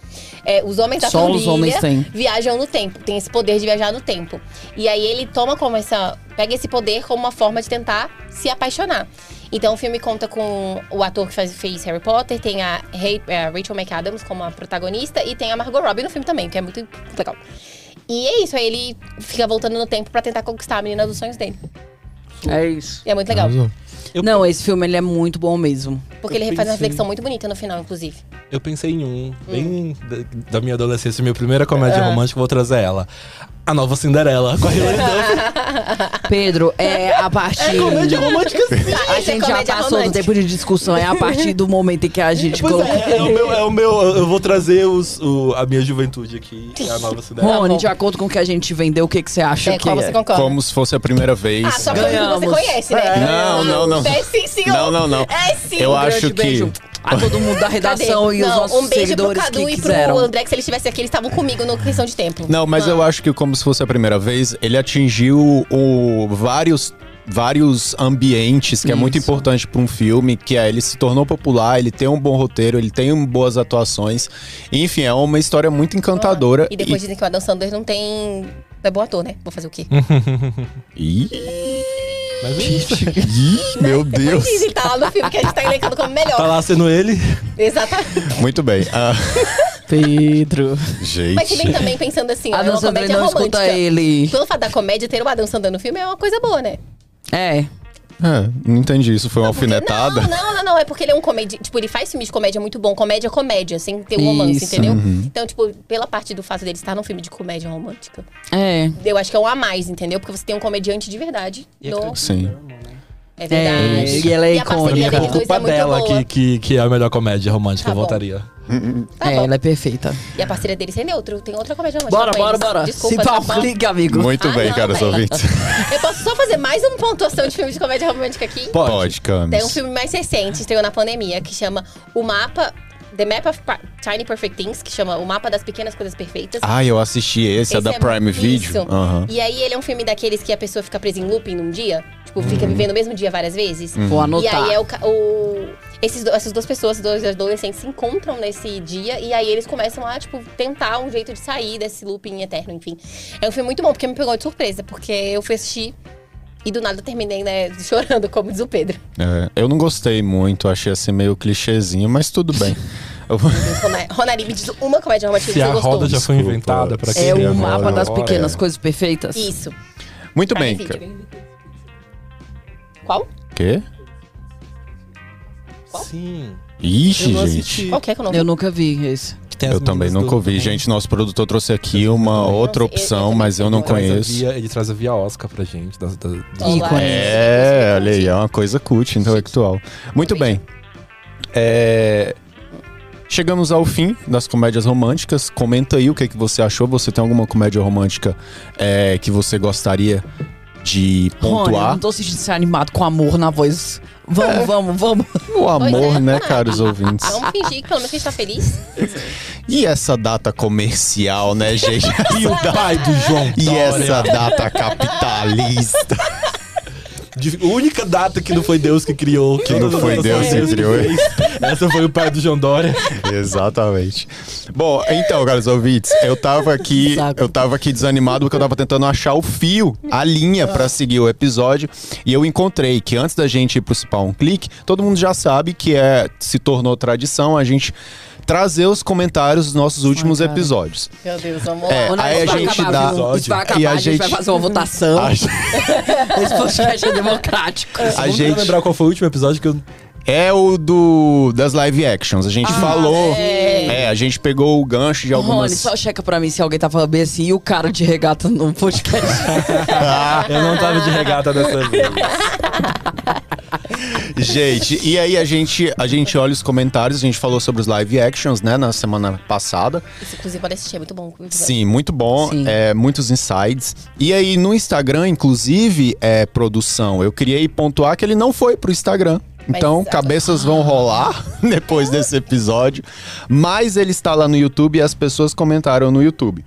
[SPEAKER 5] É, os homens da
[SPEAKER 3] Só
[SPEAKER 5] família
[SPEAKER 3] os homens têm.
[SPEAKER 5] viajam no tempo. Tem esse poder de viajar no tempo. E aí ele toma como essa. Pega esse poder como uma forma de tentar se apaixonar. Então o filme conta com o ator que faz, fez Harry Potter, tem a, a Rachel McAdams como a protagonista e tem a Margot Robbie no filme também, que é muito, muito legal. E é isso, aí ele fica voltando no tempo pra tentar conquistar a menina dos sonhos dele.
[SPEAKER 3] É isso.
[SPEAKER 5] E é muito legal.
[SPEAKER 2] Eu-
[SPEAKER 3] Não, esse filme ele é muito bom mesmo.
[SPEAKER 5] Porque
[SPEAKER 2] Eu
[SPEAKER 5] ele faz uma
[SPEAKER 2] pensei-
[SPEAKER 5] reflexão muito bonita no final, inclusive.
[SPEAKER 2] Eu pensei em um, bem da, da minha adolescência, minha primeira comédia romântica, vou trazer ela. A nova Cinderela, com a Hilary Duff.
[SPEAKER 3] Pedro, é a partir.
[SPEAKER 2] comédia romântica sim.
[SPEAKER 3] A
[SPEAKER 5] Isso é
[SPEAKER 3] gente já passou do
[SPEAKER 5] romântica.
[SPEAKER 3] tempo de discussão, é a partir do momento em que a gente
[SPEAKER 2] Pois
[SPEAKER 3] colocou.
[SPEAKER 2] é, é o meu, é o meu, eu vou trazer os, o- a minha juventude aqui, é a nova Cinderela.
[SPEAKER 3] Rony, de acordo com o que a gente vendeu, o que, que você acha
[SPEAKER 5] É,
[SPEAKER 3] que
[SPEAKER 5] qual
[SPEAKER 3] é?
[SPEAKER 5] você concorda?
[SPEAKER 4] Como se fosse a primeira vez.
[SPEAKER 5] Ah, só que você conhece, né?
[SPEAKER 4] Não, não, não.
[SPEAKER 5] É sim, senhor.
[SPEAKER 4] Não, não, não.
[SPEAKER 5] É sim.
[SPEAKER 4] Eu
[SPEAKER 3] Um
[SPEAKER 4] acho que-
[SPEAKER 3] beijo a todo mundo da redação
[SPEAKER 5] Cadê?
[SPEAKER 3] e os
[SPEAKER 5] Não,
[SPEAKER 3] nossos
[SPEAKER 5] um beijo
[SPEAKER 3] seguidores
[SPEAKER 5] pro Cadu
[SPEAKER 3] que
[SPEAKER 5] e
[SPEAKER 3] quiseram.
[SPEAKER 5] pro André, que se eles estivessem aqui, eles estavam comigo no questão de tempo.
[SPEAKER 4] Não, mas
[SPEAKER 5] Ah.
[SPEAKER 4] eu acho que como se fosse a primeira vez, ele atingiu o, vários vários ambientes que é muito
[SPEAKER 3] Isso.
[SPEAKER 4] importante para um filme, que é ele se tornou popular, ele tem um bom roteiro, ele tem boas atuações. Enfim, é uma história muito encantadora.
[SPEAKER 5] E depois dizem que o Adam Sandler não tem. Não é bom ator, né? Vou fazer o quê?
[SPEAKER 4] Ih,
[SPEAKER 2] Mas isso.
[SPEAKER 4] ih, meu Deus.
[SPEAKER 5] Mas ele tá lá no filme que a gente tá elencando como melhor.
[SPEAKER 2] Tá lá sendo ele.
[SPEAKER 5] Exatamente.
[SPEAKER 4] Muito bem. Ah,
[SPEAKER 3] Pedro.
[SPEAKER 4] gente.
[SPEAKER 5] Mas se bem também pensando assim, ó, é uma comédia
[SPEAKER 3] não
[SPEAKER 5] romântica.
[SPEAKER 3] ele.
[SPEAKER 5] Pelo fato da comédia ter o Adam Sandler no filme é uma coisa boa, né?
[SPEAKER 3] É.
[SPEAKER 4] É, não entendi isso. Foi uma
[SPEAKER 5] Porque-
[SPEAKER 4] alfinetada?
[SPEAKER 5] Não, não, não, não. É porque ele é um comédia. Tipo, ele faz filme de comédia muito bom. Comédia, comédia, sem ter um romance,
[SPEAKER 3] Isso.
[SPEAKER 5] entendeu?
[SPEAKER 4] Uhum.
[SPEAKER 5] Então, tipo, pela parte do fato dele estar num filme de comédia romântica,
[SPEAKER 3] É.
[SPEAKER 5] eu acho que é um a mais, entendeu? Porque você tem um comediante de verdade. No...
[SPEAKER 4] Sim.
[SPEAKER 5] É verdade.
[SPEAKER 3] e ela é
[SPEAKER 5] a parceria
[SPEAKER 3] icônica.
[SPEAKER 5] deles
[SPEAKER 2] Por
[SPEAKER 5] dois
[SPEAKER 2] culpa
[SPEAKER 5] é muito
[SPEAKER 2] dela
[SPEAKER 5] boa.
[SPEAKER 2] que, que, que é a melhor comédia romântica,
[SPEAKER 5] Tá
[SPEAKER 2] eu
[SPEAKER 5] bom.
[SPEAKER 2] votaria.
[SPEAKER 5] Tá
[SPEAKER 3] é,
[SPEAKER 5] bom.
[SPEAKER 3] ela é perfeita.
[SPEAKER 5] E a parceria deles é neutro. Tem outra comédia romântica
[SPEAKER 3] Bora,
[SPEAKER 5] com
[SPEAKER 3] bora,
[SPEAKER 5] eles.
[SPEAKER 3] bora.
[SPEAKER 5] Desculpa,
[SPEAKER 3] Se
[SPEAKER 5] tá bom?
[SPEAKER 3] amigo.
[SPEAKER 4] Muito
[SPEAKER 5] Ah,
[SPEAKER 4] bem,
[SPEAKER 5] não,
[SPEAKER 4] caros
[SPEAKER 5] velho.
[SPEAKER 4] ouvintes.
[SPEAKER 5] Eu posso só fazer mais uma pontuação de filme de comédia romântica aqui?
[SPEAKER 4] Pode, Camis.
[SPEAKER 5] Tem um filme mais recente, estreou na pandemia, que chama O Mapa... The Map of Pa- Tiny Perfect Things, que chama O Mapa das Pequenas Coisas Perfeitas.
[SPEAKER 4] Ah, eu assisti esse, é da
[SPEAKER 5] Esse
[SPEAKER 4] Prime
[SPEAKER 5] isso.
[SPEAKER 4] Video. Aham.
[SPEAKER 5] E aí ele é um filme daqueles que a pessoa fica presa em looping num dia. Tipo, fica vivendo o mesmo dia várias vezes.
[SPEAKER 3] Vou
[SPEAKER 5] E
[SPEAKER 3] anotar.
[SPEAKER 5] aí é o, ca- o- esses, do- essas duas pessoas, dois adolescentes, se encontram nesse dia e aí eles começam a, tipo, tentar um jeito de sair desse looping eterno, enfim. É um filme muito bom, porque me pegou de surpresa, porque eu fui assistir e do nada terminei, né, chorando, como diz o Pedro.
[SPEAKER 4] É, eu não gostei muito, achei assim meio clichêzinho, mas tudo bem. Eu vou-
[SPEAKER 5] Rona- Ronari, me diz uma comédia romântica que
[SPEAKER 2] Se
[SPEAKER 5] você
[SPEAKER 2] a
[SPEAKER 5] gostou.
[SPEAKER 2] roda já foi
[SPEAKER 4] Desculpa.
[SPEAKER 2] inventada pra quem
[SPEAKER 3] É o mapa
[SPEAKER 2] agora,
[SPEAKER 3] das pequenas
[SPEAKER 4] é.
[SPEAKER 3] coisas perfeitas.
[SPEAKER 5] Isso.
[SPEAKER 4] Muito
[SPEAKER 5] Prime
[SPEAKER 4] bem.
[SPEAKER 5] Video. Qual?
[SPEAKER 4] Quê?
[SPEAKER 2] Sim.
[SPEAKER 4] Ixi,
[SPEAKER 2] Eu não
[SPEAKER 4] gente.
[SPEAKER 5] Qual que é que eu não vi?
[SPEAKER 3] Eu nunca vi esse.
[SPEAKER 4] Eu também nunca ouvi. Gente, nosso produtor trouxe aqui uma outra
[SPEAKER 5] Nossa, eu- eu
[SPEAKER 4] opção, mas eu não conheço.
[SPEAKER 2] via- ele traz a via Oscar pra gente. Dos-
[SPEAKER 5] Olá.
[SPEAKER 4] É, olha aí, é uma coisa cult, intelectual. Muito bem. É, Chegamos ao fim das comédias românticas. Comenta aí o que, que você achou. Você tem alguma comédia romântica é, que você gostaria de
[SPEAKER 3] Rony, eu
[SPEAKER 4] pontuar?
[SPEAKER 3] não tô sentindo ser animado com amor na voz. Vamos, vamos, vamos.
[SPEAKER 4] O amor,
[SPEAKER 5] é.
[SPEAKER 4] né, caros ouvintes?
[SPEAKER 5] Vamos fingir que pelo menos a gente tá feliz.
[SPEAKER 4] E essa data comercial, né, gente?
[SPEAKER 2] E o pai do João
[SPEAKER 4] E
[SPEAKER 2] Dória.
[SPEAKER 4] essa data capitalista.
[SPEAKER 2] De- a única data que não foi Deus que criou.
[SPEAKER 4] Que não foi Deus que criou.
[SPEAKER 2] Essa foi o pai do João Dória.
[SPEAKER 4] Exatamente. Bom, então, caros ouvintes, eu tava aqui,
[SPEAKER 3] Saco.
[SPEAKER 4] eu tava aqui desanimado porque eu tava tentando achar o fio, a linha pra seguir o episódio, e eu encontrei que antes da gente ir pro um clique, todo mundo já sabe que é se tornou tradição a gente trazer os comentários dos nossos últimos
[SPEAKER 3] cara.
[SPEAKER 4] episódios.
[SPEAKER 5] Meu Deus, vamos
[SPEAKER 4] É,
[SPEAKER 5] lá.
[SPEAKER 4] aí a
[SPEAKER 3] vai
[SPEAKER 4] gente dá-?
[SPEAKER 3] Isso vai
[SPEAKER 2] E
[SPEAKER 3] acabar,
[SPEAKER 4] a
[SPEAKER 3] a, gente vai
[SPEAKER 4] gente-
[SPEAKER 3] fazer uma votação.
[SPEAKER 4] A,
[SPEAKER 3] Esse podcast é democrático.
[SPEAKER 4] a gente
[SPEAKER 2] lembrar qual foi o último episódio que eu.
[SPEAKER 4] É o do das live actions. A gente falou,
[SPEAKER 5] é.
[SPEAKER 4] é, a gente pegou o gancho de
[SPEAKER 3] Rony,
[SPEAKER 4] algumas
[SPEAKER 3] só checa pra mim se alguém tá falando bem assim e o cara de regata no podcast.
[SPEAKER 2] Eu não tava de regata dessa vez.
[SPEAKER 4] Gente, e aí a gente, a gente olha os comentários, a gente falou sobre os live actions, né, na semana passada.
[SPEAKER 5] Isso, inclusive, pode assistir, é muito bom.
[SPEAKER 4] Sim, muito bom,
[SPEAKER 3] Sim.
[SPEAKER 4] é, muitos insights. E aí no Instagram, inclusive, é produção, eu queria aí pontuar que ele não foi pro Instagram.
[SPEAKER 5] Mas-
[SPEAKER 4] Então, cabeças vão rolar depois desse episódio. Mas ele está lá no YouTube e as pessoas comentaram no YouTube.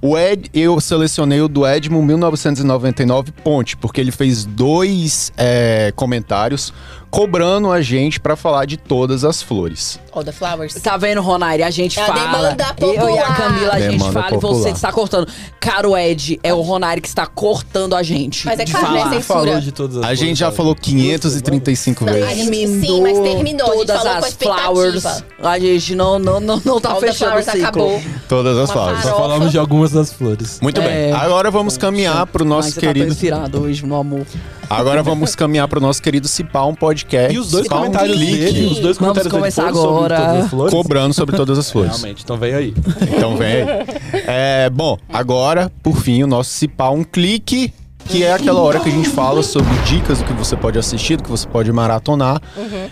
[SPEAKER 4] O Ed, eu selecionei o do Edmo 1999 Ponte, porque ele fez dois é, comentários cobrando a gente para falar de todas as flores.
[SPEAKER 5] All the Flowers.
[SPEAKER 3] Tá vendo, Ronaire? A gente
[SPEAKER 5] É a
[SPEAKER 3] fala.
[SPEAKER 5] demanda
[SPEAKER 3] Eu e a. Camila, a gente
[SPEAKER 4] Demanda
[SPEAKER 3] fala e
[SPEAKER 4] popular.
[SPEAKER 3] você está cortando. Caro Ed, é o Ronaire que está cortando a gente.
[SPEAKER 5] Mas é claro, né,
[SPEAKER 3] falar.
[SPEAKER 2] falou de todas as
[SPEAKER 4] A gente já falou
[SPEAKER 2] sabe?
[SPEAKER 4] 535
[SPEAKER 5] Não,
[SPEAKER 4] vezes.
[SPEAKER 5] a gente-
[SPEAKER 3] Terminou
[SPEAKER 5] sim, mas terminou, a gente
[SPEAKER 3] todas
[SPEAKER 5] falou com
[SPEAKER 3] as flowers. A gente não, não, não, não tá
[SPEAKER 5] All
[SPEAKER 3] fechando o
[SPEAKER 5] Flowers
[SPEAKER 3] ciclo.
[SPEAKER 5] acabou.
[SPEAKER 4] Todas as
[SPEAKER 5] Uma
[SPEAKER 4] flores.
[SPEAKER 2] Só falamos de algumas das flores.
[SPEAKER 4] Muito
[SPEAKER 3] É.
[SPEAKER 4] bem. Agora vamos caminhar pro
[SPEAKER 3] Mas
[SPEAKER 4] nosso
[SPEAKER 3] você tá tão
[SPEAKER 4] querido.
[SPEAKER 3] inspirado hoje, meu amor.
[SPEAKER 4] Agora vamos caminhar pro nosso querido Cipar um podcast.
[SPEAKER 2] E os dois comentários
[SPEAKER 4] clique,
[SPEAKER 2] dele, os dois
[SPEAKER 3] Vamos
[SPEAKER 2] comentários dele
[SPEAKER 3] começar
[SPEAKER 2] foram sobre
[SPEAKER 3] agora.
[SPEAKER 2] todas as flores.
[SPEAKER 4] cobrando sobre todas as flores.
[SPEAKER 2] Realmente, então vem aí.
[SPEAKER 4] Então vem aí. É, bom, agora, por fim, o nosso Cipar um clique. Que é aquela hora que a gente fala sobre dicas do que você pode assistir, do que você pode maratonar.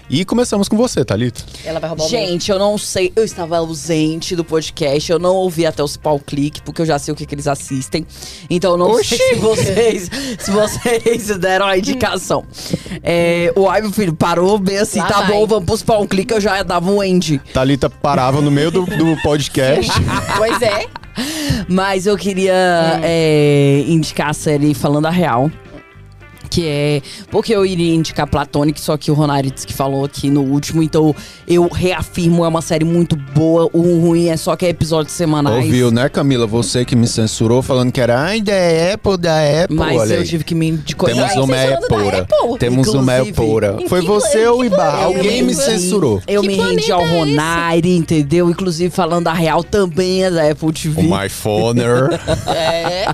[SPEAKER 4] E começamos com você, Thalita.
[SPEAKER 5] Ela vai roubar o.
[SPEAKER 3] Gente, eu não sei. Eu estava ausente do podcast. Eu não ouvi até o Spawn Click, porque eu já sei o que, que eles assistem. Então eu não
[SPEAKER 4] Oxi!
[SPEAKER 3] sei se vocês, se vocês deram a indicação. É, o ai, meu filho, parou bem assim,
[SPEAKER 5] Lá
[SPEAKER 3] tá
[SPEAKER 5] vai.
[SPEAKER 3] bom, vamos pro Spawn Click, eu já dava um end.
[SPEAKER 4] Thalita parava no meio do, do podcast.
[SPEAKER 5] Pois é.
[SPEAKER 3] Mas eu queria
[SPEAKER 5] Hum.
[SPEAKER 3] é, indicar a série Falando a Real. Que é. Porque eu iria indicar Platonic, só que o Ronaritz que falou aqui no último, então eu reafirmo, é uma série muito boa. O ruim é só que é episódios semanais.
[SPEAKER 4] Ouviu, né, Camila? Você que me censurou falando que era ai, da Apple, da Apple.
[SPEAKER 3] Mas
[SPEAKER 4] olha
[SPEAKER 3] eu
[SPEAKER 4] aí.
[SPEAKER 3] tive que me de coisa.
[SPEAKER 4] Temos uma.
[SPEAKER 5] Apple?
[SPEAKER 4] Temos uma
[SPEAKER 5] em
[SPEAKER 4] Foi você ou o
[SPEAKER 5] que
[SPEAKER 4] Ibar?
[SPEAKER 5] planeta?
[SPEAKER 4] Alguém me
[SPEAKER 5] Que
[SPEAKER 4] censurou.
[SPEAKER 3] Eu
[SPEAKER 5] Que
[SPEAKER 3] me rendi ao
[SPEAKER 5] é?
[SPEAKER 3] Ronaire, entendeu? Inclusive falando a real também é da Apple TV.
[SPEAKER 4] O My Phoner.
[SPEAKER 5] É.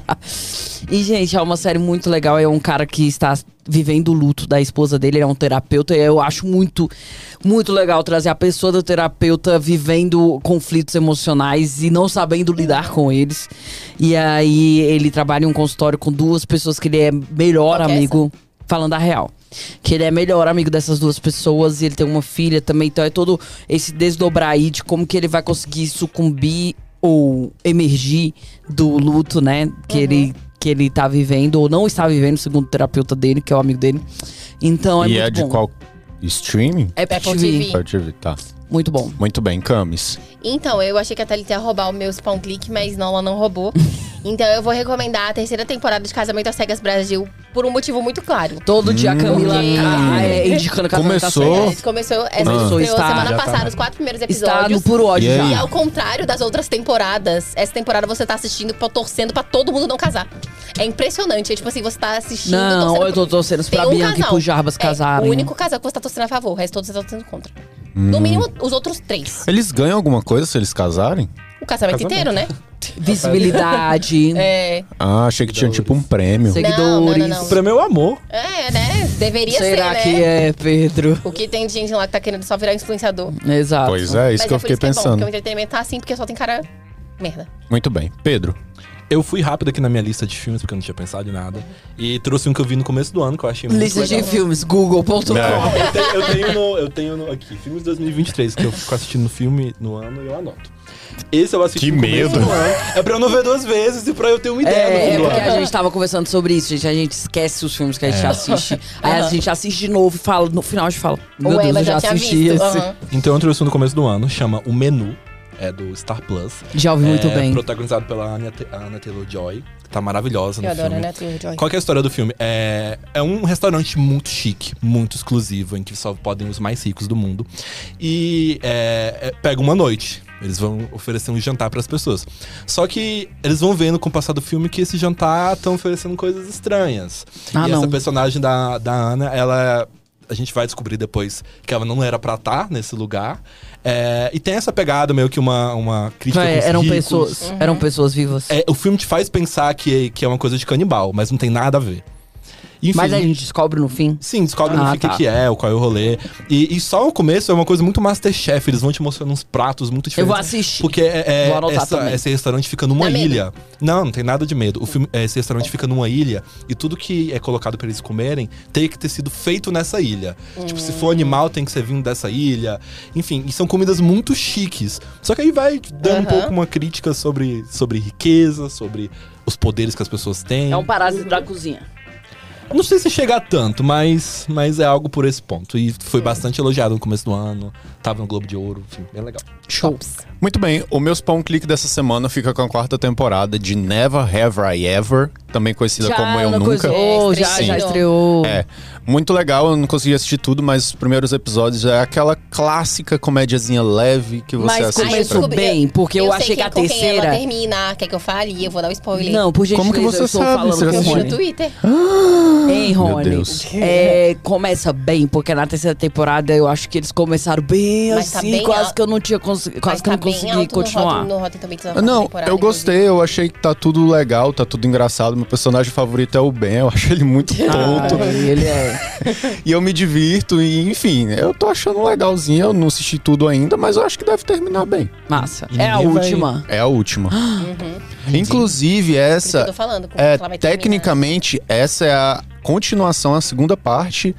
[SPEAKER 3] E, gente, é uma série muito legal. É um cara que está vivendo o luto da esposa dele, ele é um terapeuta. E eu acho muito, muito legal trazer a pessoa do terapeuta vivendo conflitos emocionais e não sabendo lidar com eles. E aí ele trabalha em um consultório com duas pessoas que ele é melhor
[SPEAKER 5] Qual é
[SPEAKER 3] amigo, falando a real. Que ele é melhor amigo dessas duas pessoas e ele tem uma filha também. Então é todo esse desdobrar aí de como que ele vai conseguir sucumbir ou emergir do luto, né? Que ele que ele tá vivendo ou não está vivendo, segundo o terapeuta dele, que é o amigo dele. Então é
[SPEAKER 4] e
[SPEAKER 3] muito
[SPEAKER 4] é de
[SPEAKER 3] bom.
[SPEAKER 4] qual streaming?
[SPEAKER 3] É Apple
[SPEAKER 5] Apple
[SPEAKER 3] TV.
[SPEAKER 5] TV.
[SPEAKER 4] Apple TV, tá.
[SPEAKER 3] Muito bom.
[SPEAKER 4] Muito bem, Camis.
[SPEAKER 5] Então, eu achei que a Thalita ia roubar o meu spawn click, mas não, ela não roubou. então, eu vou recomendar a terceira temporada de Casamento às Cegas Brasil por um motivo muito claro.
[SPEAKER 3] Todo dia a Camila
[SPEAKER 5] Porque-
[SPEAKER 3] ah, é, indicando Casamento às
[SPEAKER 4] Começou.
[SPEAKER 3] Cegas.
[SPEAKER 5] É, começou, essa
[SPEAKER 3] Começou,
[SPEAKER 5] estreou
[SPEAKER 3] está,
[SPEAKER 5] semana
[SPEAKER 2] tá,
[SPEAKER 5] passada,
[SPEAKER 2] né?
[SPEAKER 5] os quatro primeiros
[SPEAKER 3] Está no
[SPEAKER 5] episódios.
[SPEAKER 3] puro ódio
[SPEAKER 4] E aí?
[SPEAKER 5] E
[SPEAKER 3] já.
[SPEAKER 5] ao contrário das outras temporadas, essa temporada você tá assistindo, pra- torcendo pra todo mundo não casar. É impressionante. É tipo assim, você tá assistindo.
[SPEAKER 3] Não, eu tô torcendo
[SPEAKER 5] Tem
[SPEAKER 3] pra
[SPEAKER 5] um
[SPEAKER 3] Bianca e
[SPEAKER 5] casal.
[SPEAKER 3] pro Jarbas
[SPEAKER 5] É,
[SPEAKER 3] casarem.
[SPEAKER 5] o único casal que você tá torcendo a favor, o resto todos você tá torcendo contra. No mínimo, os outros três.
[SPEAKER 4] Eles ganham alguma coisa se eles casarem?
[SPEAKER 5] O casamento,
[SPEAKER 2] Casamento.
[SPEAKER 5] inteiro, né?
[SPEAKER 3] Visibilidade,
[SPEAKER 5] É.
[SPEAKER 4] Ah, achei que tinha tipo um prêmio.
[SPEAKER 3] seguidores.
[SPEAKER 5] Não, não, não, não.
[SPEAKER 2] O prêmio é o amor.
[SPEAKER 5] É, né? Deveria
[SPEAKER 3] Será
[SPEAKER 5] ser,
[SPEAKER 3] que
[SPEAKER 5] né?
[SPEAKER 3] é, Pedro?
[SPEAKER 5] O que tem de gente lá que tá querendo só virar influenciador.
[SPEAKER 3] Exato.
[SPEAKER 4] Pois é, isso
[SPEAKER 5] Mas
[SPEAKER 4] que eu
[SPEAKER 5] é por
[SPEAKER 4] fiquei
[SPEAKER 5] isso que é bom,
[SPEAKER 4] pensando.
[SPEAKER 5] porque o entretenimento tá assim, porque só tem cara merda.
[SPEAKER 4] Muito bem. Pedro.
[SPEAKER 2] Eu fui rápido aqui na minha lista de filmes, porque eu não tinha pensado em nada. E trouxe um que eu vi no começo do ano, que eu achei muito
[SPEAKER 3] Lista
[SPEAKER 2] legal.
[SPEAKER 3] de filmes, google.com.
[SPEAKER 4] Não.
[SPEAKER 2] Eu tenho, eu tenho no, eu tenho no- aqui, filmes 2023, que eu fico assistindo filme no ano e eu anoto. Esse eu assisti
[SPEAKER 4] Que
[SPEAKER 2] no começo
[SPEAKER 4] medo.
[SPEAKER 2] do ano. É pra eu não ver duas vezes e pra eu ter uma ideia
[SPEAKER 3] É,
[SPEAKER 2] no
[SPEAKER 3] é
[SPEAKER 2] do
[SPEAKER 3] porque
[SPEAKER 2] ano.
[SPEAKER 3] a gente tava conversando sobre isso, gente. A gente esquece os filmes que a gente
[SPEAKER 2] É.
[SPEAKER 3] assiste. Aí a gente assiste de novo e fala, no final a gente fala, meu
[SPEAKER 5] Ué,
[SPEAKER 3] Deus, eu
[SPEAKER 5] mas
[SPEAKER 3] já
[SPEAKER 5] tinha
[SPEAKER 3] assisti
[SPEAKER 5] visto.
[SPEAKER 3] esse.
[SPEAKER 5] aham.
[SPEAKER 2] Então eu trouxe um no começo do ano, chama O Menu, é do Star Plus.
[SPEAKER 3] Já ouvi muito
[SPEAKER 2] é
[SPEAKER 3] bem.
[SPEAKER 2] protagonizado pela Anya, Anya Taylor-Joy, que tá maravilhosa no
[SPEAKER 5] Eu adoro,
[SPEAKER 2] filme.
[SPEAKER 5] né, Tio Joy?
[SPEAKER 2] Qual que é a história do filme? É, é um restaurante muito chique, muito exclusivo, em que só podem os mais ricos do mundo. E é, é, pega uma noite. Eles vão oferecer um jantar para as pessoas. Só que eles vão vendo com o passar do filme que esse jantar estão oferecendo coisas estranhas.
[SPEAKER 3] Ah,
[SPEAKER 2] e
[SPEAKER 3] não.
[SPEAKER 2] essa personagem da, da Ana, ela. A gente vai descobrir depois que ela não era pra estar nesse lugar. É, e tem essa pegada meio que uma, uma crítica
[SPEAKER 3] É, eram
[SPEAKER 2] ricos.
[SPEAKER 3] pessoas, eram pessoas vivas.
[SPEAKER 2] É, o filme te faz pensar que, que é uma coisa de canibal, mas não tem nada a ver. Enfim,
[SPEAKER 3] Mas a gente descobre no fim.
[SPEAKER 2] Sim, descobre
[SPEAKER 3] Ah,
[SPEAKER 2] no fim o que
[SPEAKER 3] tá.
[SPEAKER 2] que é, o qual é o rolê. E, e só o começo é uma coisa muito Masterchef. Eles vão te mostrando uns pratos muito
[SPEAKER 3] Eu
[SPEAKER 2] diferentes.
[SPEAKER 3] vou assistir.
[SPEAKER 2] Porque é, é- essa- esse restaurante fica numa
[SPEAKER 5] Dá medo?
[SPEAKER 2] ilha. Não, não tem nada de medo. O filme, esse restaurante fica numa ilha e tudo que é colocado pra eles comerem tem que ter sido feito nessa ilha. Tipo, se for animal, tem que ser vindo dessa ilha. Enfim, e são comidas muito chiques. Só que aí vai dando um
[SPEAKER 5] Aham.
[SPEAKER 2] pouco uma crítica sobre, sobre riqueza, sobre os poderes que as pessoas têm.
[SPEAKER 3] É um parásito da cozinha.
[SPEAKER 2] Não sei se chega a tanto, mas, mas é algo por esse ponto. E foi bastante elogiado no começo do ano. Tava no Globo de Ouro, enfim, bem legal.
[SPEAKER 3] Show.
[SPEAKER 4] Muito bem, o meu spawn click dessa semana fica com a quarta temporada de Never Have I Ever, também conhecida como Eu Nunca.
[SPEAKER 3] coisou,
[SPEAKER 5] É,
[SPEAKER 3] já,
[SPEAKER 5] estreou.
[SPEAKER 3] já estreou.
[SPEAKER 4] É, muito legal, eu não consegui assistir tudo, mas os primeiros episódios é aquela clássica comédiazinha leve que você
[SPEAKER 3] Mas
[SPEAKER 4] assiste.
[SPEAKER 5] Ah, eu
[SPEAKER 3] começou
[SPEAKER 4] pra-
[SPEAKER 3] bem, porque eu,
[SPEAKER 5] sei
[SPEAKER 3] achei que a
[SPEAKER 5] quem- com quem ela
[SPEAKER 3] terceira.
[SPEAKER 5] termina, quer que eu fale, eu vou dar o spoiler.
[SPEAKER 3] Não, por gentileza,
[SPEAKER 4] Como que você
[SPEAKER 3] eu estou
[SPEAKER 4] sabe?
[SPEAKER 3] falando
[SPEAKER 4] Você
[SPEAKER 3] com
[SPEAKER 5] eu no
[SPEAKER 3] Rony.
[SPEAKER 5] Twitter.
[SPEAKER 3] Hein, Rony?
[SPEAKER 4] Deus.
[SPEAKER 3] É, começa bem, porque na terceira temporada eu acho que eles começaram bem
[SPEAKER 5] Mas tá
[SPEAKER 3] assim,
[SPEAKER 5] bem
[SPEAKER 3] quase
[SPEAKER 5] alto.
[SPEAKER 3] que eu não tinha conseguido, quase que eu
[SPEAKER 5] tá
[SPEAKER 3] não consegui
[SPEAKER 5] alto no
[SPEAKER 3] continuar.
[SPEAKER 5] Rotten- No Rotten
[SPEAKER 4] Ah, Não, eu gostei, eu achei que tá tudo legal, tá tudo engraçado. Meu personagem favorito é o Ben, eu acho ele muito tonto.
[SPEAKER 3] Ah, ele é.
[SPEAKER 4] E eu me divirto, e enfim, eu tô achando legalzinho. Eu não assisti tudo ainda, mas eu acho que deve terminar bem.
[SPEAKER 3] Massa. É a última.
[SPEAKER 4] É a última.
[SPEAKER 5] Uhum.
[SPEAKER 4] Inclusive, essa.
[SPEAKER 5] eu tô falando.
[SPEAKER 4] É, tecnicamente, essa é a continuação, a segunda parte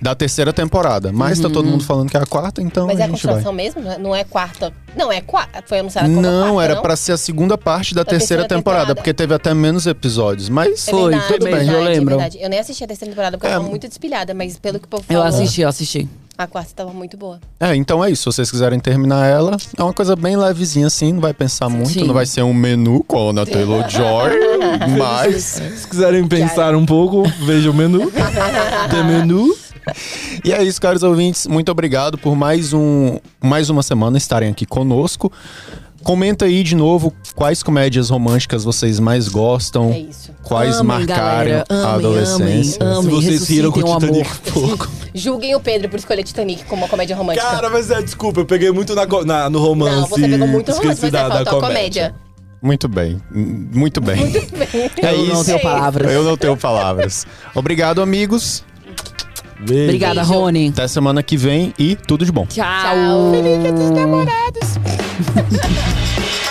[SPEAKER 4] da terceira temporada. Mas tá todo mundo falando que é a quarta, então
[SPEAKER 5] Mas é
[SPEAKER 4] a
[SPEAKER 5] a
[SPEAKER 4] gente vai.
[SPEAKER 5] continuação mesmo? né? Não é quarta? Não, é quarta. Foi anunciada como
[SPEAKER 4] Não,
[SPEAKER 5] quarta,
[SPEAKER 4] era
[SPEAKER 5] não?
[SPEAKER 4] pra ser a segunda parte da,
[SPEAKER 5] Da
[SPEAKER 4] terceira,
[SPEAKER 5] terceira
[SPEAKER 4] temporada,
[SPEAKER 5] temporada.
[SPEAKER 4] porque teve até menos episódios. Mas
[SPEAKER 5] É
[SPEAKER 3] Foi,
[SPEAKER 5] verdade,
[SPEAKER 3] foi
[SPEAKER 5] é
[SPEAKER 3] mesmo,
[SPEAKER 5] verdade,
[SPEAKER 3] eu lembro.
[SPEAKER 5] É verdade. Eu nem assisti a terceira temporada porque
[SPEAKER 4] É.
[SPEAKER 5] eu tava muito despilhada, mas pelo que o povo
[SPEAKER 3] Eu
[SPEAKER 5] falou...
[SPEAKER 3] assisti, eu assisti.
[SPEAKER 5] A quarta tava muito boa.
[SPEAKER 4] É, então é isso. Se vocês quiserem terminar ela, é uma coisa bem levezinha assim, não vai pensar muito,
[SPEAKER 3] Sim.
[SPEAKER 4] não vai ser um menu com a Ana Taylor-Joy, mas...
[SPEAKER 2] Se quiserem pensar um pouco, veja o menu. The menu.
[SPEAKER 4] E é isso, caros ouvintes. Muito obrigado por mais, um, mais uma semana estarem aqui conosco. Comenta aí de novo quais comédias românticas vocês mais gostam.
[SPEAKER 5] É isso.
[SPEAKER 4] Quais
[SPEAKER 3] Amem,
[SPEAKER 4] marcaram
[SPEAKER 3] galera.
[SPEAKER 4] a
[SPEAKER 3] Amem,
[SPEAKER 4] adolescência.
[SPEAKER 3] amem,
[SPEAKER 2] Se
[SPEAKER 3] amem,
[SPEAKER 2] vocês riram com
[SPEAKER 3] o
[SPEAKER 2] Titanic
[SPEAKER 3] amor.
[SPEAKER 2] pouco.
[SPEAKER 5] Julguem o Pedro por escolher Titanic como uma comédia romântica.
[SPEAKER 2] Cara, mas é, desculpa, eu peguei muito na, na- no romance.
[SPEAKER 5] não, você pegou muito romance,
[SPEAKER 2] esqueci
[SPEAKER 5] mas
[SPEAKER 2] da,
[SPEAKER 5] aí
[SPEAKER 2] da
[SPEAKER 5] faltou a
[SPEAKER 2] comédia.
[SPEAKER 5] comédia.
[SPEAKER 4] Muito bem, muito bem. É
[SPEAKER 3] Eu não
[SPEAKER 4] isso.
[SPEAKER 3] tenho palavras.
[SPEAKER 4] Eu não tenho palavras. Obrigado, amigos.
[SPEAKER 2] Beijo.
[SPEAKER 3] Obrigada,
[SPEAKER 5] Beijo.
[SPEAKER 3] Rony.
[SPEAKER 4] Até semana que vem e tudo de bom.
[SPEAKER 3] Tchau.
[SPEAKER 5] Tchau. Feliz Dia dos Namorados.